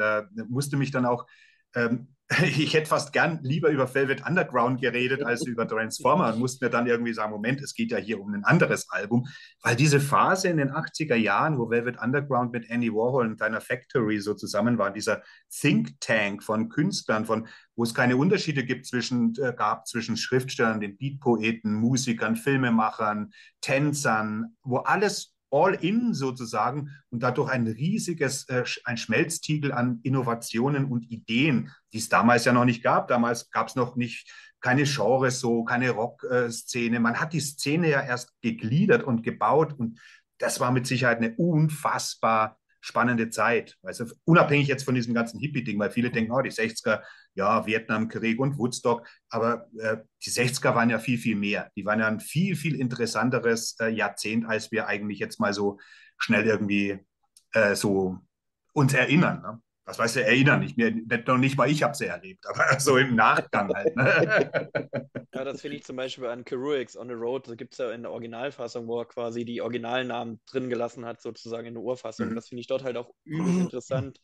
A: musste mich dann auch ähm, ich hätte fast gern lieber über Velvet Underground geredet als über Transformer und musste mir dann irgendwie sagen, Moment, es geht ja hier um ein anderes Album, weil diese Phase in den 80er Jahren, wo Velvet Underground mit Andy Warhol und deiner Factory so zusammen war, dieser Think Tank von Künstlern, von wo es keine Unterschiede gibt zwischen, äh, gab zwischen Schriftstellern, den Beatpoeten, Musikern, Filmemachern, Tänzern, wo alles All-in sozusagen und dadurch ein riesiges, äh, ein Schmelztiegel an Innovationen und Ideen, die es damals ja noch nicht gab. Damals gab es noch nicht keine Genres so, keine Rock-Szene. Man hat die Szene ja erst gegliedert und gebaut und das war mit Sicherheit eine unfassbar spannende Zeit. Also unabhängig jetzt von diesem ganzen Hippie-Ding, weil viele denken, oh, die 60er, ja, Vietnamkrieg und Woodstock, aber äh, die 60er waren ja viel, viel mehr. Die waren ja ein viel, viel interessanteres äh, Jahrzehnt, als wir eigentlich jetzt mal so schnell irgendwie äh, so uns erinnern. Ne? Was weißt du, erinnern. Ich mir nicht, noch nicht mal ich habe sie erlebt, aber so im Nachgang halt. Ne?
E: Ja, das finde ich zum Beispiel an Kerouacs on the Road. Da gibt es ja in der Originalfassung, wo er quasi die Originalnamen drin gelassen hat, sozusagen in der Urfassung. Mhm. Das finde ich dort halt auch übel interessant,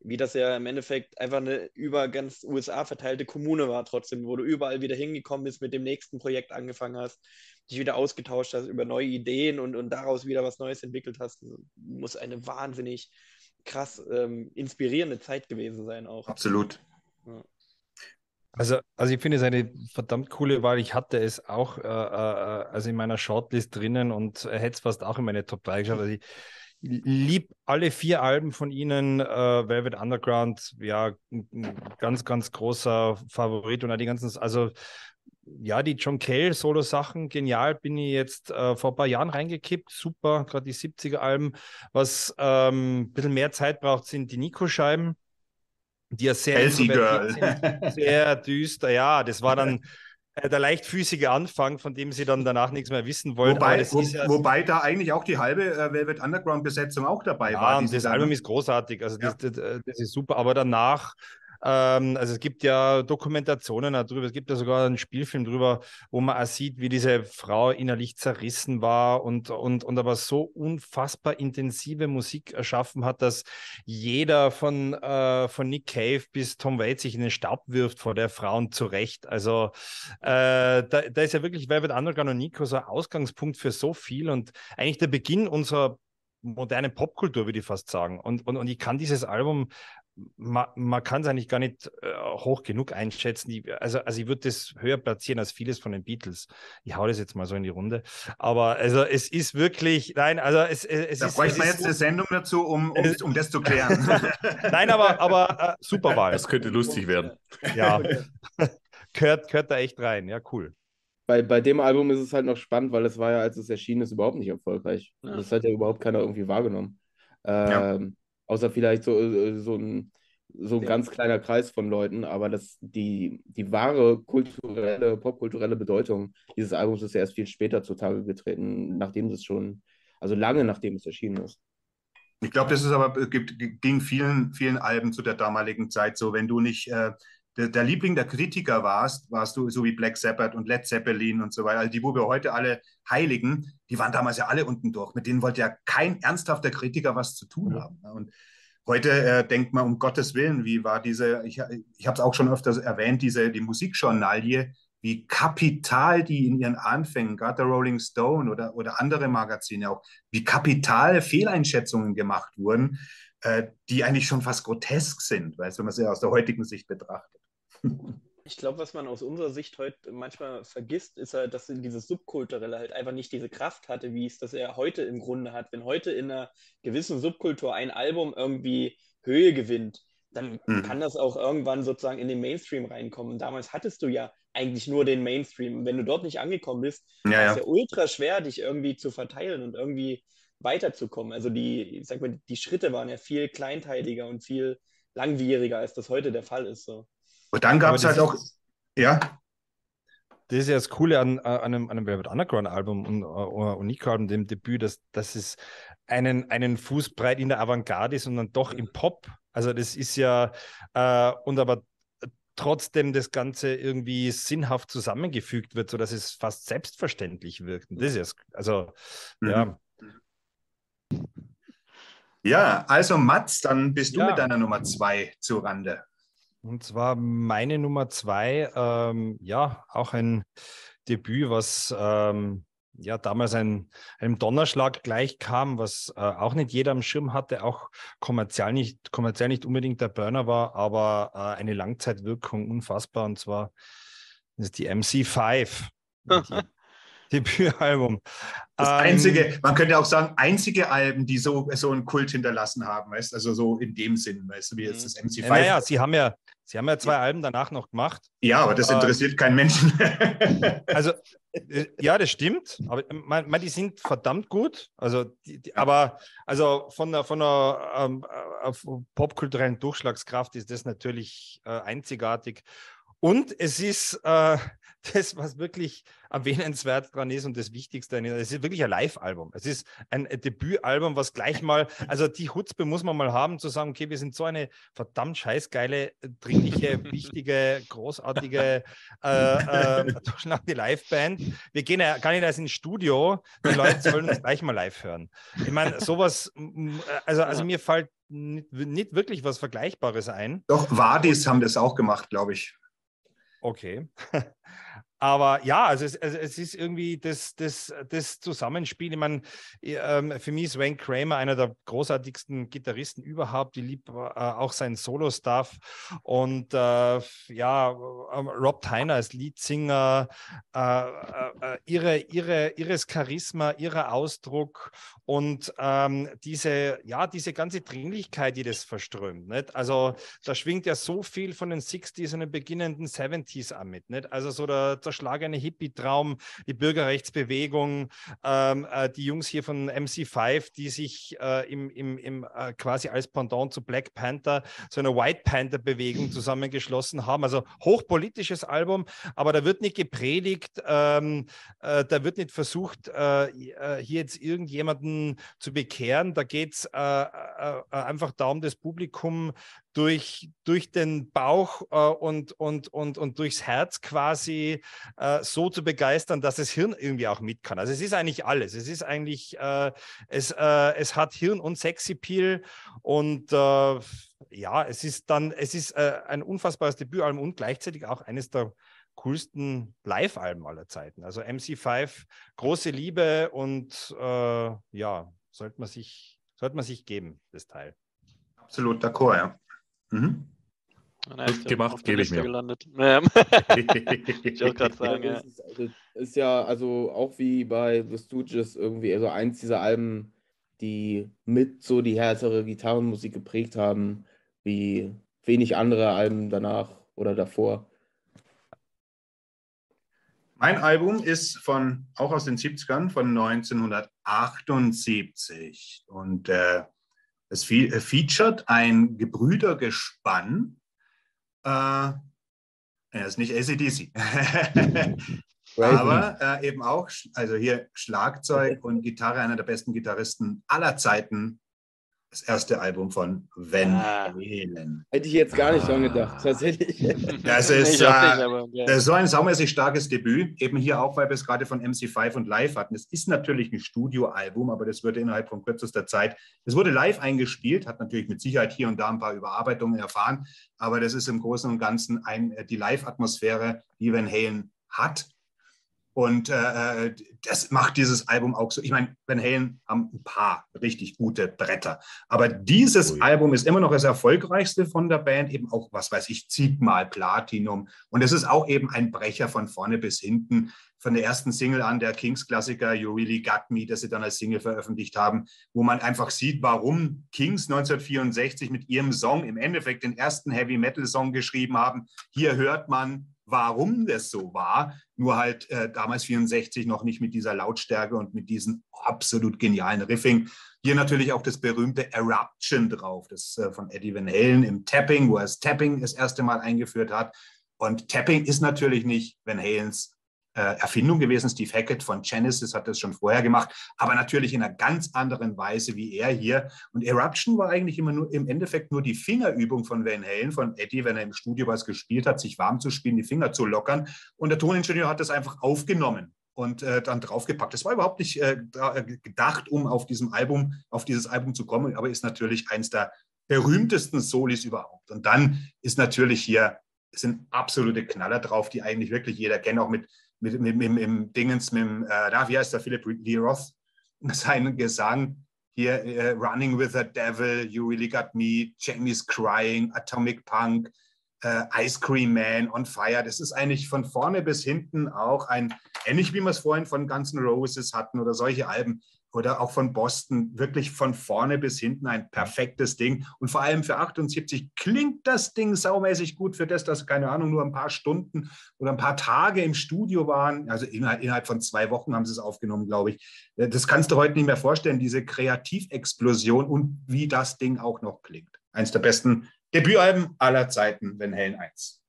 E: wie das ja im Endeffekt einfach eine über ganz USA verteilte Kommune war, trotzdem, wo du überall wieder hingekommen bist, mit dem nächsten Projekt angefangen hast, dich wieder ausgetauscht hast über neue Ideen und, und daraus wieder was Neues entwickelt hast. Das muss eine wahnsinnig krass ähm, inspirierende Zeit gewesen sein auch.
A: Absolut.
B: Ja. Also, also ich finde es eine verdammt coole Wahl. Ich hatte es auch äh, äh, also in meiner Shortlist drinnen und hätte es fast auch in meine Top 3 geschafft. Also ich liebe alle vier Alben von Ihnen. Äh, Velvet Underground, ja, ein ganz, ganz großer Favorit und auch die ganzen, also ja, die John Cale Solo-Sachen, genial, bin ich jetzt äh, vor ein paar Jahren reingekippt, super, gerade die 70er-Alben. Was ähm, ein bisschen mehr Zeit braucht, sind die Nico-Scheiben, die ja sehr, sind, sehr düster, ja, das war dann äh, der leichtfüßige Anfang, von dem sie dann danach nichts mehr wissen wollen.
A: Wobei, wo, ja, wobei da eigentlich auch die halbe äh, Velvet Underground-Besetzung auch dabei ja, war.
B: Das Album ist großartig, also ja. das, das, das, ist super, aber danach ähm, also es gibt ja Dokumentationen darüber, es gibt ja sogar einen Spielfilm darüber, wo man auch sieht, wie diese Frau innerlich zerrissen war und, und, und aber so unfassbar intensive Musik erschaffen hat, dass jeder von, äh, von Nick Cave bis Tom Waits sich in den Staub wirft vor der Frau und zurecht. Also äh, da, da ist ja wirklich Velvet Underground und Nico so ein Ausgangspunkt für so viel und eigentlich der Beginn unserer modernen Popkultur, würde ich fast sagen. Und, und, und ich kann dieses Album man, man kann es eigentlich gar nicht äh, hoch genug einschätzen. Ich, also, also ich würde das höher platzieren als vieles von den Beatles. Ich hau das jetzt mal so in die Runde. Aber also es ist wirklich, nein, also es, es
A: da
B: ist.
A: Da bräuchte man jetzt eine Sendung dazu, um, um, um das zu klären.
B: nein, aber, aber äh, super Wahl.
D: Das könnte lustig werden.
B: Ja, gehört, gehört da echt rein. Ja, cool.
C: Bei, bei dem Album ist es halt noch spannend, weil es war ja, als es erschienen ist, überhaupt nicht erfolgreich. Ja. Das hat ja überhaupt keiner irgendwie wahrgenommen. Ähm, ja. Außer vielleicht so, äh, so ein, so ein ja. ganz kleiner Kreis von Leuten, aber das, die, die wahre kulturelle, popkulturelle Bedeutung dieses Albums ist ja erst viel später zutage getreten, nachdem es schon, also lange nachdem es erschienen ist.
A: Ich glaube, das ist aber, gibt, ging vielen, vielen Alben zu der damaligen Zeit so, wenn du nicht äh, der, der, Liebling der Kritiker warst, warst du so wie Black Sabbath und Led Zeppelin und so weiter, also die, wo wir heute alle heiligen, die waren damals ja alle unten durch. Mit denen wollte ja kein ernsthafter Kritiker was zu tun haben. Ne? Und Heute äh, denkt man, um Gottes Willen, wie war diese, ich, ich habe es auch schon öfters erwähnt, diese, die Musikjournalie, wie kapital die in ihren Anfängen, gerade der Rolling Stone oder, oder andere Magazine auch, wie kapital Fehleinschätzungen gemacht wurden, äh, die eigentlich schon fast grotesk sind, weißt, wenn man sie aus der heutigen Sicht betrachtet.
E: Ich glaube, was man aus unserer Sicht heute manchmal vergisst, ist halt, dass dieses Subkulturelle halt einfach nicht diese Kraft hatte, wie es das er heute im Grunde hat. Wenn heute in einer gewissen Subkultur ein Album irgendwie Höhe gewinnt, dann mhm. kann das auch irgendwann sozusagen in den Mainstream reinkommen. Damals hattest du ja eigentlich nur den Mainstream. Und wenn du dort nicht angekommen bist, ja, ist es ja ultra schwer, dich irgendwie zu verteilen und irgendwie weiterzukommen. Also die, ich sag mal, die Schritte waren ja viel kleinteiliger und viel langwieriger, als das heute der Fall ist. So.
A: Und dann gab es halt auch, ja.
B: Das ist ja das Coole an, an einem, an einem Velvet Underground-Album und, und Nico-Album, dem Debüt, dass, dass es einen, einen Fuß breit in der Avantgarde ist und dann doch im Pop. Also das ist ja, äh, und aber trotzdem das Ganze irgendwie sinnhaft zusammengefügt wird, sodass es fast selbstverständlich wirkt. Und das ist also, mhm. ja.
A: Ja, also Mats, dann bist du ja. mit deiner Nummer zwei zu Rande.
B: Und zwar meine Nummer zwei, ähm, ja, auch ein Debüt, was ähm, ja damals ein, einem Donnerschlag gleichkam, was äh, auch nicht jeder am Schirm hatte, auch kommerziell nicht, kommerziell nicht unbedingt der Burner war, aber äh, eine Langzeitwirkung unfassbar. Und zwar ist die MC5. Debütalbum.
A: Das einzige, ähm, man könnte auch sagen, einzige Alben, die so, so einen Kult hinterlassen haben, weißt also so in dem Sinn, weißt du, wie jetzt das MC5.
B: Naja, sie haben ja, sie haben ja zwei ja. Alben danach noch gemacht.
A: Ja, aber das interessiert ähm, keinen Menschen.
B: also, äh, ja, das stimmt, aber man, man, die sind verdammt gut. Also, die, die, aber also von der, von der ähm, äh, popkulturellen Durchschlagskraft ist das natürlich äh, einzigartig. Und es ist äh, das, was wirklich erwähnenswert dran ist und das Wichtigste, es ist wirklich ein Live-Album. Es ist ein Debütalbum, was gleich mal, also die Hutzpe muss man mal haben, zu sagen, okay, wir sind so eine verdammt scheißgeile, dringliche, wichtige, großartige, äh, äh, die Live-Band. Wir gehen ja gar nicht erst ins Studio, die Leute sollen uns gleich mal live hören. Ich meine, sowas, also, also mir fällt nicht, nicht wirklich was Vergleichbares ein.
A: Doch, Wadis haben das auch gemacht, glaube ich.
B: Okay. Aber ja, also es, also es ist irgendwie das, das, das Zusammenspiel. Ich meine, ähm, für mich ist Wayne Kramer einer der großartigsten Gitarristen überhaupt. Ich liebe äh, auch seinen Solo-Stuff. Und äh, ja, ähm, Rob Tyner als Leadsinger, äh, äh, äh, ihre, ihre, ihres Charisma, ihrer Ausdruck und ähm, diese, ja, diese ganze Dringlichkeit, die das verströmt. Nicht? Also da schwingt ja so viel von den 60s und den beginnenden 70s an mit. Nicht? Also so der zerschlagene Hippie-Traum, die Bürgerrechtsbewegung, ähm, äh, die Jungs hier von MC5, die sich äh, im, im, im äh, quasi als Pendant zu Black Panther, so einer White Panther-Bewegung zusammengeschlossen haben. Also hochpolitisches Album, aber da wird nicht gepredigt, ähm, äh, da wird nicht versucht, äh, äh, hier jetzt irgendjemanden zu bekehren. Da geht es einfach darum, das Publikum durch, durch den Bauch äh, und, und, und, und durchs Herz quasi äh, so zu begeistern, dass das Hirn irgendwie auch mit kann. Also es ist eigentlich alles. Es ist eigentlich, äh, es, äh, es hat Hirn und Sexappeal und äh, ja, es ist dann, es ist äh, ein unfassbares Debütalbum und gleichzeitig auch eines der coolsten Live-Alben aller Zeiten. Also MC5, große Liebe und ja, sollte man sich, sollte man sich geben, das Teil.
A: Absolut d'accord, ja. Mhm.
D: Gut gemacht, gebe ich mir. Gelandet.
C: Ja. ich auch gerade sagen, ja. Ist, also, ist ja also auch wie bei The Stooges irgendwie, also eins dieser Alben, die mit so die härtere Gitarrenmusik geprägt haben, wie wenig andere Alben danach oder davor.
A: Mein Album ist von, auch aus den 70ern, von 1978. Und äh, es featured ein Gebrüdergespann. Äh, er ist nicht ACDC. Aber äh, eben auch, also hier Schlagzeug und Gitarre, einer der besten Gitarristen aller Zeiten, das erste Album von Van ah. Halen.
C: Hätte ich jetzt gar nicht dran gedacht, tatsächlich.
A: Das ist, äh, aber, ja. so ein saumäßig starkes Debüt, eben hier auch, weil wir es gerade von MC5 und live hatten. Es ist natürlich ein Studioalbum, aber das wurde innerhalb von kürzester Zeit, es wurde live eingespielt, hat natürlich mit Sicherheit hier und da ein paar Überarbeitungen erfahren, aber das ist im Großen und Ganzen ein, äh, die Live-Atmosphäre, die Van Halen hat und äh, äh, das macht dieses Album auch so. Ich meine, Van Halen haben ein paar richtig gute Bretter. Aber dieses Ui. Album ist immer noch das erfolgreichste von der Band, eben auch, was weiß ich, zigmal Platinum. Und es ist auch eben ein Brecher von vorne bis hinten. Von der ersten Single an, der Kings-Klassiker You Really Got Me, das sie dann als Single veröffentlicht haben, wo man einfach sieht, warum Kings 1964 mit ihrem Song im Endeffekt den ersten Heavy-Metal-Song geschrieben haben. Hier hört man, warum das so war, nur halt äh, damals 64 noch nicht mit dieser Lautstärke und mit diesem absolut genialen Riffing. Hier natürlich auch das berühmte Eruption drauf, das äh, von Eddie Van Halen im Tapping, wo er das Tapping das erste Mal eingeführt hat. Und Tapping ist natürlich nicht Van Halens Erfindung gewesen. Steve Hackett von Genesis hat das schon vorher gemacht, aber natürlich in einer ganz anderen Weise wie er hier. Und Eruption war eigentlich immer nur im Endeffekt nur die Fingerübung von Van Halen, von Eddie, wenn er im Studio was gespielt hat, sich warm zu spielen, die Finger zu lockern. Und der Toningenieur hat das einfach aufgenommen und äh, dann draufgepackt. Das war überhaupt nicht äh, äh gedacht, um auf diesem Album, auf dieses Album zu kommen, aber ist natürlich eins der berühmtesten Solis überhaupt. Und dann ist natürlich hier sind absolute Knaller drauf, die eigentlich wirklich jeder kennt, auch mit mit, mit, mit, mit Dingens, mit äh, da, wie heißt der, Philip Lee Roth, seinen Gesang hier, äh, Running with the Devil, You Really Got Me, Jamie's Crying, Atomic Punk, äh, Ice Cream Man, On Fire. Das ist eigentlich von vorne bis hinten auch ein, ähnlich wie wir es vorhin von Guns N' Roses hatten oder solche Alben, oder auch von Boston wirklich von vorne bis hinten ein perfektes Ding. Und vor allem für 78 klingt das Ding saumäßig gut für das, dass, keine Ahnung, nur ein paar Stunden oder ein paar Tage im Studio waren. Also innerhalb, innerhalb von zwei Wochen haben sie es aufgenommen, glaube ich. Das kannst du heute nicht mehr vorstellen, diese Kreativexplosion und wie das Ding auch noch klingt. Eins der besten Debütalben aller Zeiten, wenn Hellen 1.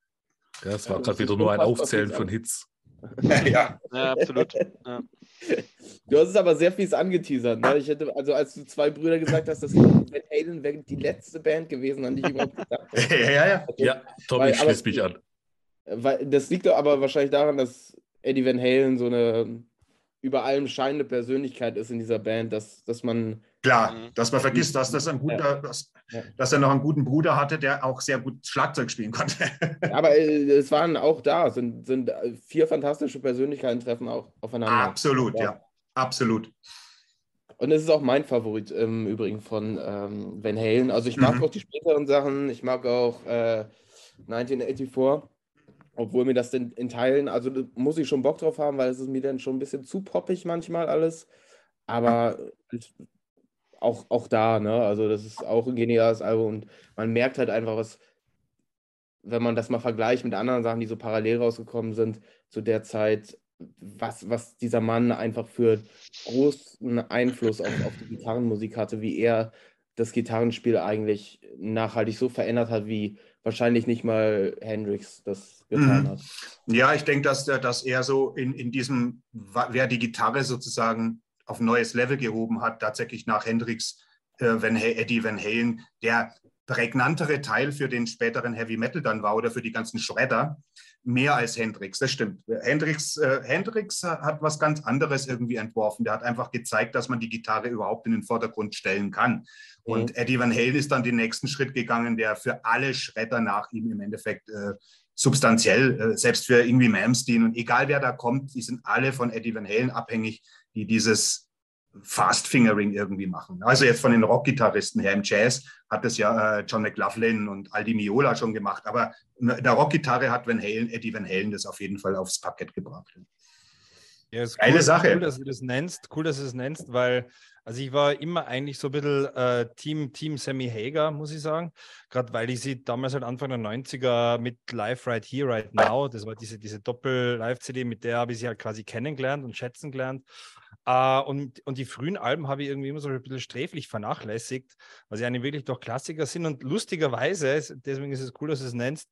D: Ja, es war gerade wieder nur ein Aufzählen von Hits.
C: ja. ja, absolut. Ja. Du hast es aber sehr fies angeteasert. Ne? Ich hätte, also als du zwei Brüder gesagt hast, dass Van Halen wäre die letzte Band gewesen, an die ich überhaupt gedacht habe.
D: ja, ja, ja. Also, ja, Tommy, schließt mich an.
C: Weil, das liegt aber wahrscheinlich daran, dass Eddie Van Halen so eine über allem scheinende Persönlichkeit ist in dieser Band, dass, dass man.
A: Klar, mhm. dass man vergisst, dass, das ein guter, ja. dass, dass er noch einen guten Bruder hatte, der auch sehr gut Schlagzeug spielen konnte.
C: Aber äh, es waren auch da, sind, sind vier fantastische Persönlichkeiten treffen auch aufeinander.
A: Absolut, ja. ja. Absolut.
C: Und es ist auch mein Favorit im Übrigen von ähm, Van Halen. Also ich mag mhm. auch die späteren Sachen, ich mag auch äh, 1984 obwohl mir das in, in Teilen, also muss ich schon Bock drauf haben, weil es ist mir dann schon ein bisschen zu poppig manchmal alles. Aber auch, auch da, ne? Also das ist auch ein geniales Album und man merkt halt einfach, was, wenn man das mal vergleicht mit anderen Sachen, die so parallel rausgekommen sind zu der Zeit, was, was dieser Mann einfach für großen Einfluss auf, auf die Gitarrenmusik hatte, wie er das Gitarrenspiel eigentlich nachhaltig so verändert hat, wie wahrscheinlich nicht mal Hendrix das getan mhm. hat.
A: Ja, ich denke, dass, dass er so in, in diesem, wer die Gitarre sozusagen auf ein neues Level gehoben hat, tatsächlich nach Hendrix, äh, Van, Eddie Van Halen, der prägnantere Teil für den späteren Heavy Metal dann war oder für die ganzen Shredder, mehr als Hendrix, das stimmt. Hendrix, äh, Hendrix hat was ganz anderes irgendwie entworfen. Der hat einfach gezeigt, dass man die Gitarre überhaupt in den Vordergrund stellen kann. Mhm. Und Eddie Van Halen ist dann den nächsten Schritt gegangen, der für alle Shredder nach ihm im Endeffekt äh, substanziell, äh, selbst für irgendwie Malmsteen und egal wer da kommt, die sind alle von Eddie Van Halen abhängig, die dieses Fast Fingering irgendwie machen. Also jetzt von den Rockgitarristen her im Jazz hat das ja äh, John McLaughlin und Aldi Miola schon gemacht, aber in der Rockgitarre hat Van Halen, Eddie Van Halen das auf jeden Fall aufs Parkett gebracht.
B: Ja, ist Geile cool, Sache. Cool, dass du das nennst. Cool, dass du das nennst, weil also ich war immer eigentlich so ein bisschen äh, Team, Team Sammy Hager, muss ich sagen. Gerade weil ich sie damals halt Anfang der 90er mit Live Right Here, Right Now, das war diese, diese Doppel-Live-CD, mit der habe ich sie halt quasi kennengelernt und schätzen gelernt. Uh, und, und die frühen Alben habe ich irgendwie immer so ein bisschen sträflich vernachlässigt, weil sie eigentlich wirklich doch Klassiker sind. Und lustigerweise, deswegen ist es cool, dass du es nennst,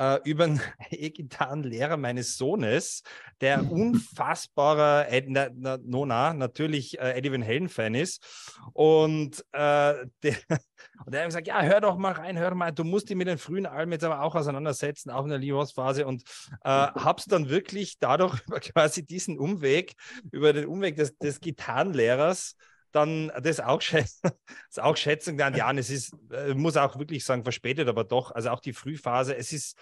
B: uh, über einen E-Gitarrenlehrer meines Sohnes, der unfassbarer Ed, na, na, Nona, natürlich uh, Eddie Van Halen-Fan ist. Und, äh, der, und der hat gesagt, ja, hör doch mal rein, hör mal, du musst dich mit den frühen Alben jetzt aber auch auseinandersetzen, auch in der Livos-Phase. Und äh, hab's dann wirklich dadurch über quasi diesen Umweg, über den Umweg des, des Gitarrenlehrers, dann das auch, schätzen, das auch schätzen gelernt. Ja, und es ist, äh, muss auch wirklich sagen, verspätet, aber doch, also auch die Frühphase, es ist,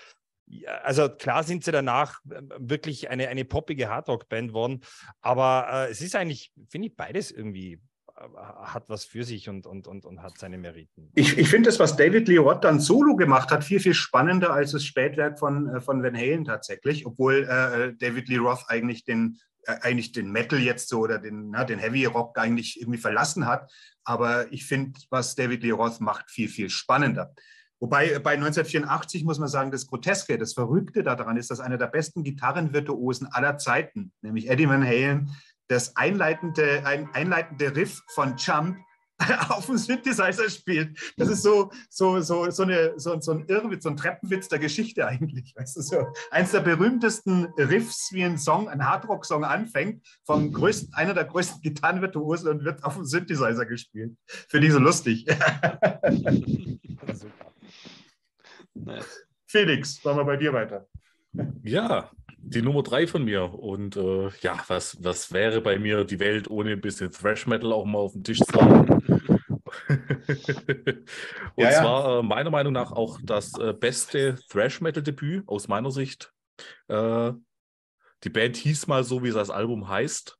B: also klar sind sie danach äh, wirklich eine, eine poppige Hardrock-Band worden, aber äh, es ist eigentlich, finde ich, beides irgendwie hat was für sich und, und, und, und hat seine Meriten.
A: Ich, ich finde das, was David Lee Roth dann solo gemacht hat, viel, viel spannender als das Spätwerk von, von Van Halen tatsächlich, obwohl äh, David Lee Roth eigentlich den äh, eigentlich den Metal jetzt so oder den, na, den Heavy Rock eigentlich irgendwie verlassen hat. Aber ich finde, was David Lee Roth macht, viel, viel spannender. Wobei äh, bei 1984 muss man sagen, das Groteske, das Verrückte daran ist, dass einer der besten Gitarrenvirtuosen aller Zeiten, nämlich Eddie Van Halen, das einleitende, ein, einleitende Riff von Jump auf dem Synthesizer spielt. Das ist so, so, so, so, eine, so, so ein Irrwitz, so ein Treppenwitz der Geschichte eigentlich. Weißt du, so eins der berühmtesten Riffs, wie ein Song, ein Hardrock-Song anfängt, vom größten, einer der größten Gitarrenvirtuosen und wird auf dem Synthesizer gespielt. Finde ich so lustig. Felix, machen wir bei dir weiter.
D: Ja, die Nummer drei von mir. Und äh, ja, was, was wäre bei mir die Welt ohne ein bisschen Thrash Metal auch mal auf dem Tisch zu haben? und ja, ja. zwar äh, meiner Meinung nach auch das äh, beste Thrash Metal Debüt aus meiner Sicht. Äh, die Band hieß mal so, wie das Album heißt.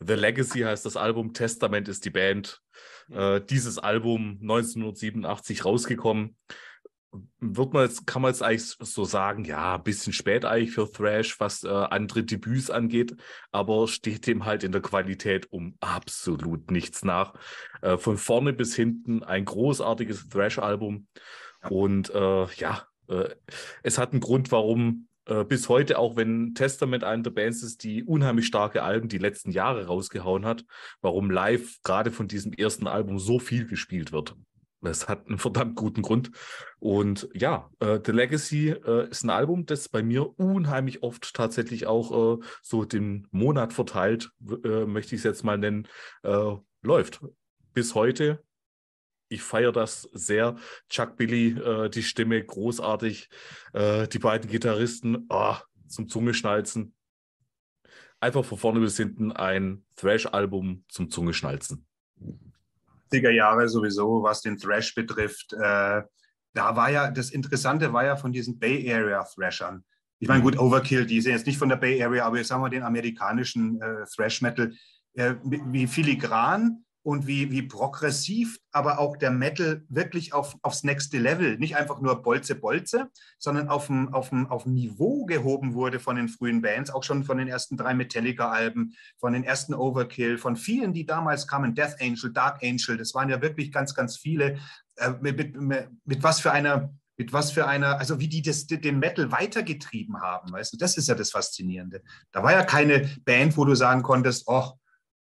D: The Legacy heißt das Album, Testament ist die Band. Äh, dieses Album 1987 rausgekommen wird man jetzt, kann man jetzt eigentlich so sagen, ja, ein bisschen spät eigentlich für Thrash, was äh, andere Debüts angeht, aber steht dem halt in der Qualität um absolut nichts nach. Äh, von vorne bis hinten ein großartiges Thrash-Album. Und äh, ja, äh, es hat einen Grund, warum äh, bis heute, auch wenn Testament eine der Bands ist, die unheimlich starke Alben die letzten Jahre rausgehauen hat, warum live gerade von diesem ersten Album so viel gespielt wird. Das hat einen verdammt guten Grund. Und ja, äh, The Legacy äh, ist ein Album, das bei mir unheimlich oft tatsächlich auch äh, so den Monat verteilt, äh, möchte ich es jetzt mal nennen, äh, läuft. Bis heute. Ich feiere das sehr. Chuck Billy, äh, die Stimme großartig. die beiden Gitarristen oh, zum Zungeschnalzen. Einfach von vorne bis hinten ein Thrash-Album zum Zungeschnalzen.
A: 80er Jahre sowieso, was den Thrash betrifft. Äh, da war ja, das Interessante war ja von diesen Bay Area Thrashern. Ich meine, gut, Overkill, die sind jetzt nicht von der Bay Area, aber jetzt sagen wir den amerikanischen äh, Thrash Metal, äh, wie filigran und wie, wie progressiv, aber auch der Metal wirklich auf, aufs nächste Level, nicht einfach nur Bolze, Bolze, sondern auf dem, auf, dem, auf dem Niveau gehoben wurde von den frühen Bands, auch schon von den ersten drei Metallica-Alben, von den ersten Overkill, von vielen, die damals kamen, Death Angel, Dark Angel, das waren ja wirklich ganz, ganz viele. Äh, mit, mit, mit was für einer mit was für einer, also wie die das, den Metal weitergetrieben haben, weißt du, das ist ja das Faszinierende. Da war ja keine Band, wo du sagen konntest, oh,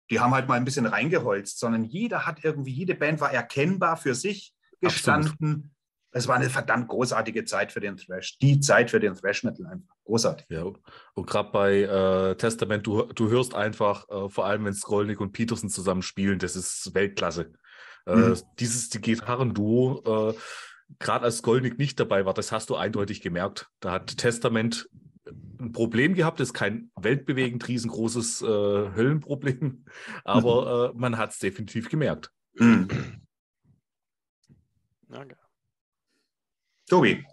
A: die haben halt mal ein bisschen reingeholzt, sondern jeder hat irgendwie, jede Band war erkennbar für sich gestanden. Es war eine verdammt großartige Zeit für den Thrash. Die Zeit für den Thrash Metal einfach. Großartig.
D: Ja, und gerade bei äh, Testament, du, du hörst einfach, äh, vor allem wenn Skolnick und Peterson zusammen spielen, das ist Weltklasse. Äh, mhm. Dieses die Gitarrenduo, äh, gerade als Skolnick nicht dabei war, das hast du eindeutig gemerkt. Da hat Testament ein Problem gehabt, ist kein weltbewegend riesengroßes äh, Höllenproblem, aber äh, man hat es definitiv gemerkt. Mhm.
A: Danke. Tobi.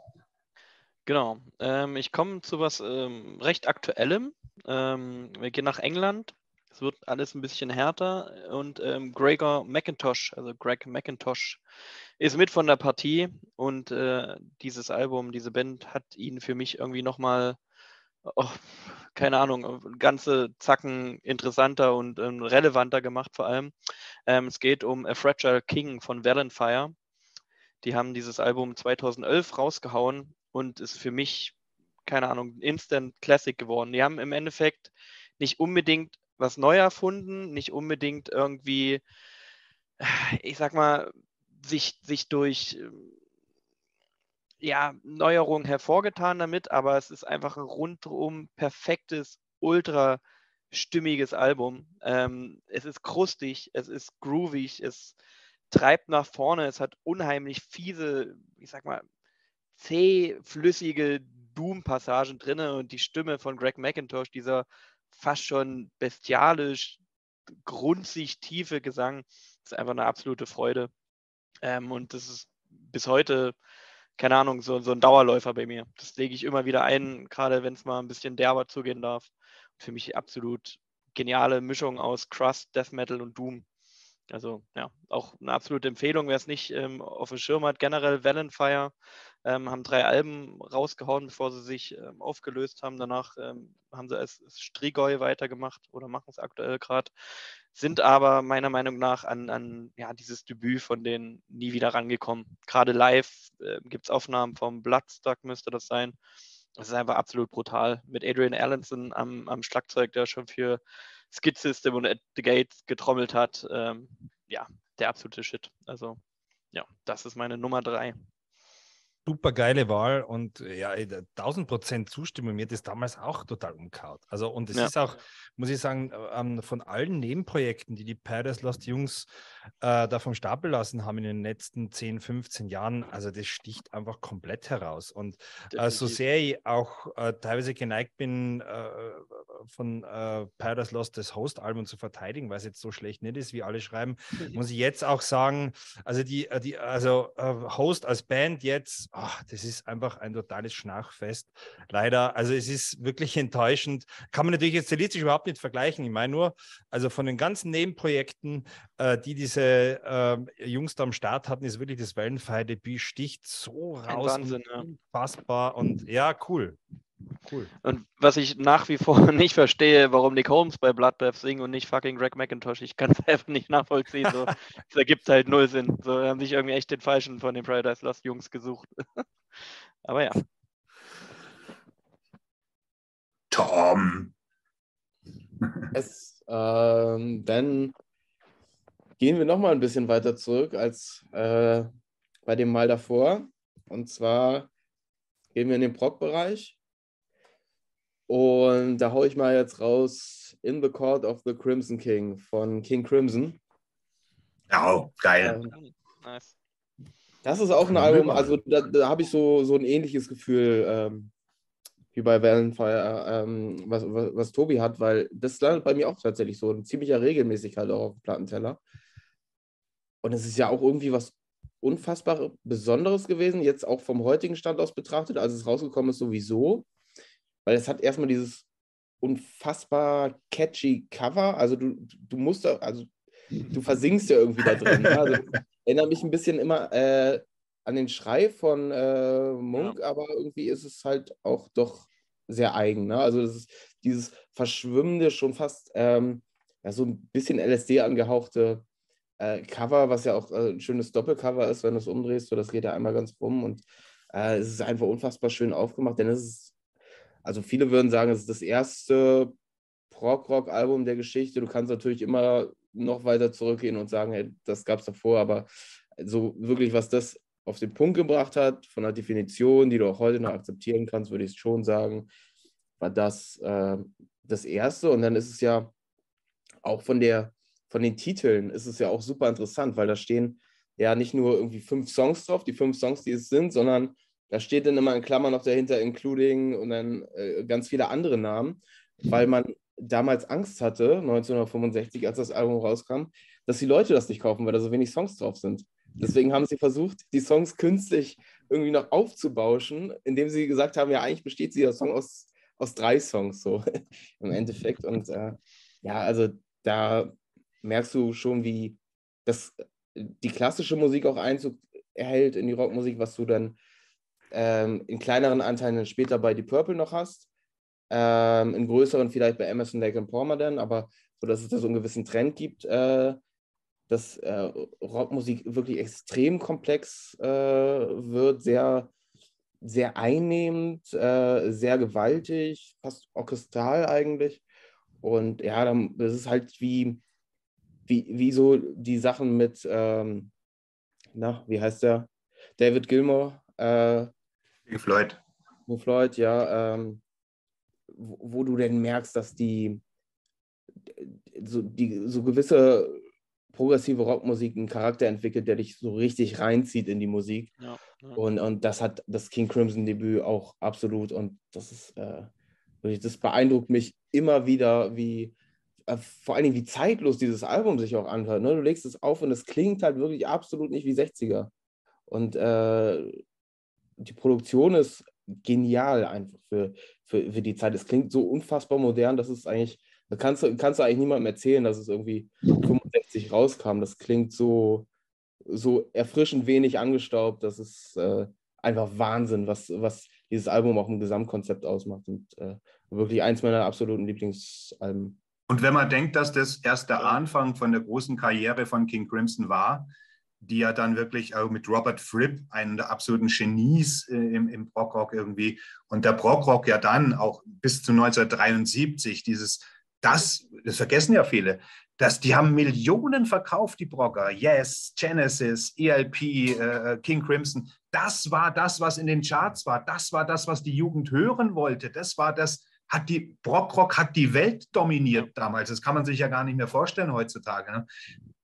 E: Genau. Ähm, ich komme zu was ähm, recht Aktuellem. Ähm, wir gehen nach England. Es wird alles ein bisschen härter und ähm, Gregor McIntosh, also Greg McIntosh, ist mit von der Partie und äh, dieses Album, diese Band hat ihn für mich irgendwie nochmal oh, keine Ahnung, ganze Zacken interessanter und ähm, relevanter gemacht vor allem. Ähm, es geht um A Fragile King von Valenfire. Die haben dieses Album 2011 rausgehauen und ist für mich, keine Ahnung, Instant Classic geworden. Die haben im Endeffekt nicht unbedingt was neu erfunden, nicht unbedingt irgendwie, ich sag mal, sich, sich durch ja, Neuerungen hervorgetan damit, aber es ist einfach ein rundum perfektes, ultra stimmiges Album. Ähm, es ist krustig, es ist groovig, es treibt nach vorne, es hat unheimlich fiese, ich sag mal, zähflüssige Doom-Passagen drin und die Stimme von Greg McIntosh, dieser fast schon bestialisch, grunzig tiefe Gesang, ist einfach eine absolute Freude. Ähm, und das ist bis heute, keine Ahnung, so, so ein Dauerläufer bei mir. Das lege ich immer wieder ein, gerade wenn es mal ein bisschen derber zugehen darf. Für mich absolut geniale Mischung aus Crust, Death Metal und Doom. Also ja, auch eine absolute Empfehlung, wer es nicht ähm, auf dem Schirm hat. Generell Valenfire ähm, haben drei Alben rausgehauen, bevor sie sich ähm, aufgelöst haben. Danach ähm, haben sie als Strigoi weitergemacht oder machen es aktuell gerade. Sind aber meiner Meinung nach an, an ja, dieses Debüt von denen nie wieder rangekommen. Gerade live äh, gibt es Aufnahmen vom Bloodstock, müsste das sein. Das ist einfach absolut brutal. Mit Adrian Allenson am, am Schlagzeug, der schon für Skid System und At the Gates getrommelt hat. Ähm, ja, der absolute Shit. Also, ja, das ist meine Nummer drei
B: super geile Wahl und ja, 1000 Prozent Zustimmung. Mir hat das damals auch total umgehauen. Also, und es ja. ist auch, muss ich sagen, ähm, von allen Nebenprojekten, die die Paradise Lost Jungs äh, da vom Stapel lassen haben in den letzten 10, 15 Jahren, also das sticht einfach komplett heraus. Und äh, so sehr ich auch äh, teilweise geneigt bin, äh, von äh, Paradise Lost das Host-Album zu verteidigen, weil es jetzt so schlecht nicht ist, wie alle schreiben, muss ich jetzt auch sagen, also die, äh, die also Host als Band jetzt ach, das ist einfach ein totales Schnachfest. Leider, also es ist wirklich enttäuschend. Kann man natürlich jetzt stilistisch überhaupt nicht vergleichen. Ich meine nur, also von den ganzen Nebenprojekten, äh, die diese äh, Jungs da am Start hatten, ist wirklich das Wellenfire-Debüt sticht so raus. Ein Wahnsinn, ja. Unfassbar und ja, cool.
E: Cool. Und was ich nach wie vor nicht verstehe, warum Nick Holmes bei Bloodbath singt und nicht fucking Greg McIntosh, ich kann es einfach nicht nachvollziehen. So. das ergibt halt null Sinn. So haben sich irgendwie echt den falschen von den Paradise Lost Jungs gesucht. Aber ja.
A: Tom.
C: Es, ähm, dann gehen wir nochmal ein bisschen weiter zurück als äh, bei dem Mal davor. Und zwar gehen wir in den Prog-Bereich und da haue ich mal jetzt raus In the Court of the Crimson King von King Crimson.
A: Ja, oh, geil. Ähm,
C: nice. Das ist auch ein Album, also da, da habe ich so, so ein ähnliches Gefühl ähm, wie bei Valenfire, ähm, was, was, was, Tobi hat, weil das landet bei mir auch tatsächlich so ein ziemlicher Regelmäßigkeit auch auf dem Plattenteller. Und es ist ja auch irgendwie was unfassbar Besonderes gewesen, jetzt auch vom heutigen Stand aus betrachtet, als es rausgekommen ist, sowieso weil es hat erstmal dieses unfassbar catchy Cover. Also du, du musst da, also du versinkst ja irgendwie da drin. Ne? Also, erinnert mich ein bisschen immer äh, an den Schrei von äh, Munk, ja. aber irgendwie ist es halt auch doch sehr eigen. Ne? Also das ist dieses verschwimmende, schon fast ähm, ja, so ein bisschen LSD angehauchte äh, Cover, was ja auch äh, ein schönes Doppelcover ist, wenn du es umdrehst. So, das geht ja einmal ganz rum und äh, es ist einfach unfassbar schön aufgemacht, denn es ist also viele würden sagen, es ist das erste Prog-Rock-Album der Geschichte. Du kannst natürlich immer noch weiter zurückgehen und sagen, hey, das gab es davor, aber so wirklich, was das auf den Punkt gebracht hat, von der Definition, die du auch heute noch akzeptieren kannst, würde ich schon sagen, war das äh, das erste. Und dann ist es ja auch von der von den Titeln ist es ja auch super interessant, weil da stehen ja nicht nur irgendwie fünf Songs drauf, die fünf Songs, die es sind, sondern da steht dann immer in Klammern noch dahinter, including und dann äh, ganz viele andere Namen, weil man damals Angst hatte, 1965, als das Album rauskam, dass die Leute das nicht kaufen, weil da so wenig Songs drauf sind. Deswegen haben sie versucht, die Songs künstlich irgendwie noch aufzubauschen, indem sie gesagt haben, ja, eigentlich besteht dieser Song aus, aus drei Songs so im Endeffekt. Und äh, ja, also da merkst du schon, wie das, die klassische Musik auch Einzug erhält in die Rockmusik, was du dann ähm, in kleineren Anteilen später bei Die Purple noch hast, ähm, in größeren vielleicht bei Emerson, Lake and Palmer dann, aber so, dass es da so einen gewissen Trend gibt, äh, dass äh, Rockmusik wirklich extrem komplex äh, wird, sehr, sehr einnehmend, äh, sehr gewaltig, fast orchestral eigentlich. Und ja, dann, das ist halt wie, wie, wie so die Sachen mit, ähm, na, wie heißt der? David Gilmore, äh,
A: Pink Floyd.
C: Pink Floyd, ja. Ähm, wo, wo, du denn merkst, dass die, so, die, so gewisse progressive Rockmusik einen Charakter entwickelt, der dich so richtig reinzieht in die Musik. Ja, ja. Und, und das hat das King Crimson Debüt auch absolut. Und das ist, äh, das beeindruckt mich immer wieder, wie, äh, vor allen Dingen, wie zeitlos dieses Album sich auch anhört. Ne? Du legst es auf und es klingt halt wirklich absolut nicht wie 60er. Und äh, die Produktion ist genial einfach für, für, für die Zeit. Es klingt so unfassbar modern, dass es eigentlich, da kannst du, kannst du eigentlich niemandem erzählen, dass es irgendwie 65 rauskam. Das klingt so, so erfrischend wenig angestaubt. Das ist äh, einfach Wahnsinn, was, was dieses Album auch im Gesamtkonzept ausmacht. Und äh, wirklich eins meiner absoluten Lieblingsalben.
A: Und wenn man denkt, dass das erst der Anfang von der großen Karriere von King Crimson war, die ja dann wirklich auch mit Robert Fripp, einen der absoluten Genies äh, im, im Brockrock irgendwie, und der Brockrock ja dann auch bis zu 1973, dieses, das, das vergessen ja viele, dass die haben Millionen verkauft, die Brocker, Yes, Genesis, ELP, äh, King Crimson. Das war das, was in den Charts war. Das war das, was die Jugend hören wollte. Das war das, hat die Brockrock hat die Welt dominiert damals. Das kann man sich ja gar nicht mehr vorstellen heutzutage. Ne?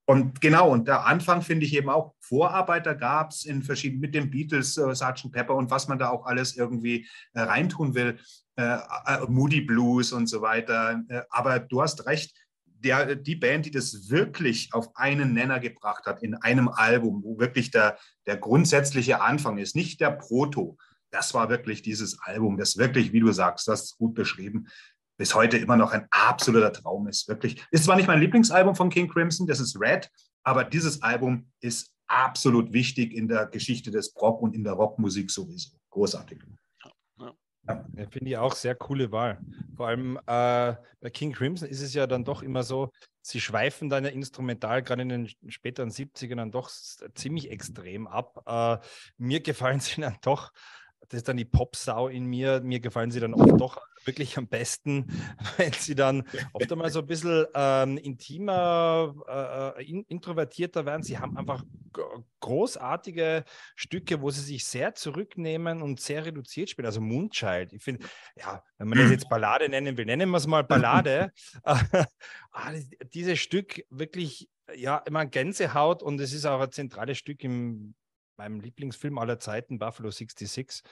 A: Und genau, und der Anfang finde ich eben auch, Vorarbeiter gab es in verschiedenen, mit den Beatles, äh, Sgt. Pepper und was man da auch alles irgendwie äh, reintun will, äh, äh, Moody Blues und so weiter. Äh, aber du hast recht, der, die Band, die das wirklich auf einen Nenner gebracht hat, in einem Album, wo wirklich der, der grundsätzliche Anfang ist, nicht der Proto, das war wirklich dieses Album, das wirklich, wie du sagst, das ist gut beschrieben, bis heute immer noch ein absoluter Traum ist. Wirklich. Ist zwar nicht mein Lieblingsalbum von King Crimson, das ist Red, aber dieses Album ist absolut wichtig in der Geschichte des Rock und in der Rockmusik sowieso. Großartig.
B: Ja. Finde ich auch sehr coole Wahl. Vor allem äh, bei King Crimson ist es ja dann doch immer so, sie schweifen dann ja instrumental, gerade in den späteren 70ern, dann doch ziemlich extrem ab. Äh, mir gefallen sie dann doch das ist dann die Popsau in mir. Mir gefallen sie dann oft doch wirklich am besten, wenn sie dann oft einmal so ein bisschen ähm, intimer, äh, in, introvertierter werden. Sie haben einfach großartige Stücke, wo sie sich sehr zurücknehmen und sehr reduziert spielen. Also Moonchild. Ich finde, ja, wenn man das jetzt Ballade nennen will, nennen wir es mal Ballade. ah, dieses Stück wirklich, ja, immer Gänsehaut und es ist auch ein zentrales Stück im meinem Lieblingsfilm aller Zeiten, Buffalo 66,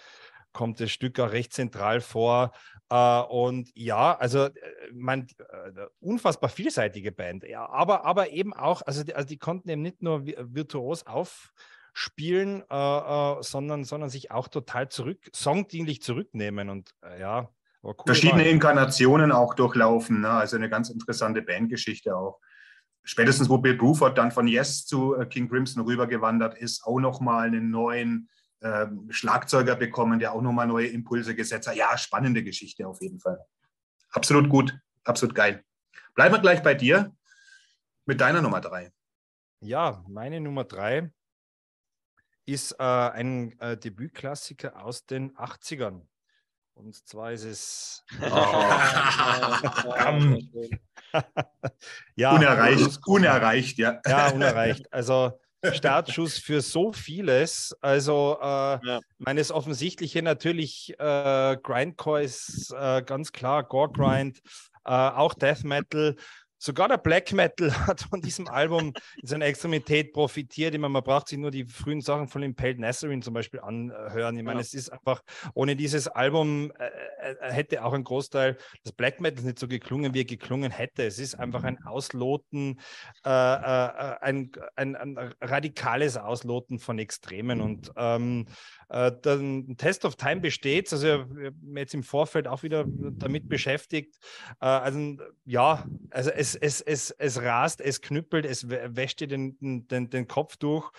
B: kommt das Stück auch recht zentral vor. Äh, und ja, also äh, man, äh, unfassbar vielseitige Band. Ja, aber, aber eben auch, also die, also die konnten eben nicht nur virtuos aufspielen, äh, sondern, sondern sich auch total zurück, songdienlich zurücknehmen. Und ja,
A: cool verschiedene Wahl. Inkarnationen auch durchlaufen. Ne? Also eine ganz interessante Bandgeschichte auch spätestens wo Bill Bruford dann von Yes zu äh, King Crimson rübergewandert ist, auch nochmal einen neuen äh, Schlagzeuger bekommen, der auch nochmal neue Impulse gesetzt hat. Ja, spannende Geschichte auf jeden Fall. Absolut gut, absolut geil. Bleiben wir gleich bei dir mit deiner Nummer drei.
B: Ja, meine Nummer drei ist äh, ein äh, Debütklassiker aus den 80ern. Und zwar ist es.
A: Oh. ja, unerreicht, unerreicht, ja.
B: Ja, unerreicht. Also Startschuss für so vieles. Also äh, ja. meines Offensichtliche natürlich äh, Grindcore ist äh, ganz klar, Gore Grind, äh, auch Death Metal. Sogar der Black Metal hat von diesem Album in seiner Extremität profitiert. Ich meine, man braucht sich nur die frühen Sachen von Impaled Nazarene zum Beispiel anhören. Ich meine, ja. es ist einfach, ohne dieses Album äh, äh, hätte auch ein Großteil des Black Metals nicht so geklungen, wie er geklungen hätte. Es ist einfach ein Ausloten, äh, äh, ein, ein, ein, radikales Ausloten von Extremen. Und ähm, äh, der Test of Time besteht. Also wir haben jetzt im Vorfeld auch wieder damit beschäftigt. Äh, also ja, also es, es, es, es rast, es knüppelt, es wäscht dir den, den, den Kopf durch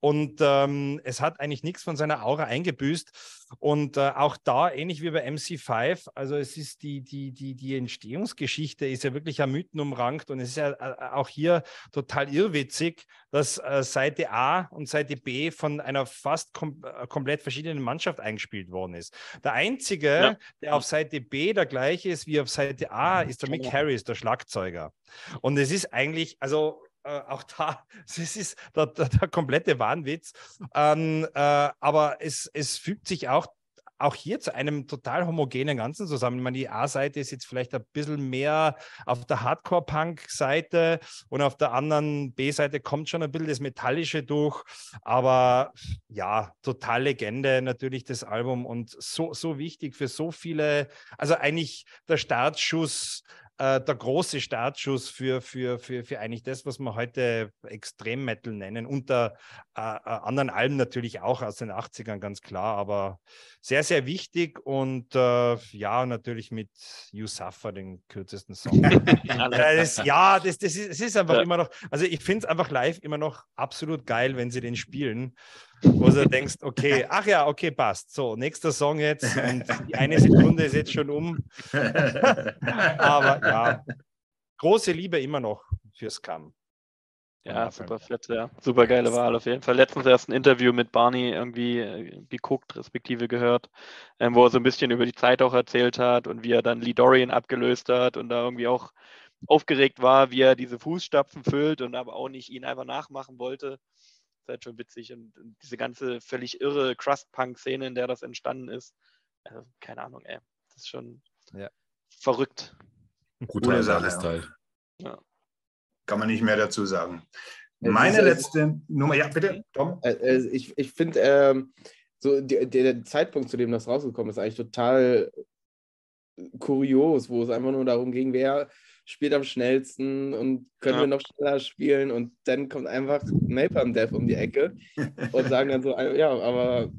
B: und ähm, es hat eigentlich nichts von seiner Aura eingebüßt. Und äh, auch da, ähnlich wie bei MC5, also es ist die, die, die, die Entstehungsgeschichte ist ja wirklich am Mythen umrankt und es ist ja äh, auch hier total irrwitzig, dass äh, Seite A und Seite B von einer fast kom äh, komplett verschiedenen Mannschaft eingespielt worden ist. Der einzige, ja. der auf Seite B der gleiche ist wie auf Seite A, ist der Mick Harris, der Schlagzeuger. Und es ist eigentlich, also äh, auch da, es ist der, der, der komplette Wahnwitz. Ähm, äh, aber es, es fügt sich auch auch hier zu einem total homogenen Ganzen zusammen. Ich meine, die A-Seite ist jetzt vielleicht ein bisschen mehr auf der Hardcore-Punk-Seite und auf der anderen B-Seite kommt schon ein bisschen das Metallische durch. Aber ja, total Legende natürlich das Album und so, so wichtig für so viele, also eigentlich der Startschuss äh, der große Startschuss für, für, für, für eigentlich das, was wir heute Extrem-Metal nennen. Unter äh, äh, anderen Alben natürlich auch aus den 80ern, ganz klar, aber sehr, sehr wichtig und äh, ja, natürlich mit You Suffer, den kürzesten Song. das, ja, das, das, ist, das ist einfach ja. immer noch, also ich finde es einfach live immer noch absolut geil, wenn sie den spielen wo du denkst, okay, ach ja, okay, passt. So, nächster Song jetzt und die eine Sekunde ist jetzt schon um. Aber ja, große Liebe immer noch fürs Cam.
E: Ja, super fett, ja. Super geile Wahl auf jeden Fall. Letztens erst ein Interview mit Barney irgendwie äh, geguckt, respektive gehört, ähm, wo er so ein bisschen über die Zeit auch erzählt hat und wie er dann Lee Dorian abgelöst hat und da irgendwie auch aufgeregt war, wie er diese Fußstapfen füllt und aber auch nicht ihn einfach nachmachen wollte halt schon witzig. Und, und diese ganze völlig irre Crust-Punk-Szene, in der das entstanden ist, also, keine Ahnung, ey. Das ist schon ja. verrückt.
A: Gute Sache. Teil. Ja. Kann man nicht mehr dazu sagen. Meine letzte Nummer, ja, bitte,
C: Tom. Äh, äh, ich ich finde, ähm, so der, der Zeitpunkt, zu dem das rausgekommen ist, eigentlich total kurios, wo es einfach nur darum ging, wer spielt am schnellsten und können ja. wir noch schneller spielen und dann kommt einfach Napalm Death um die Ecke und sagen dann so, ja, aber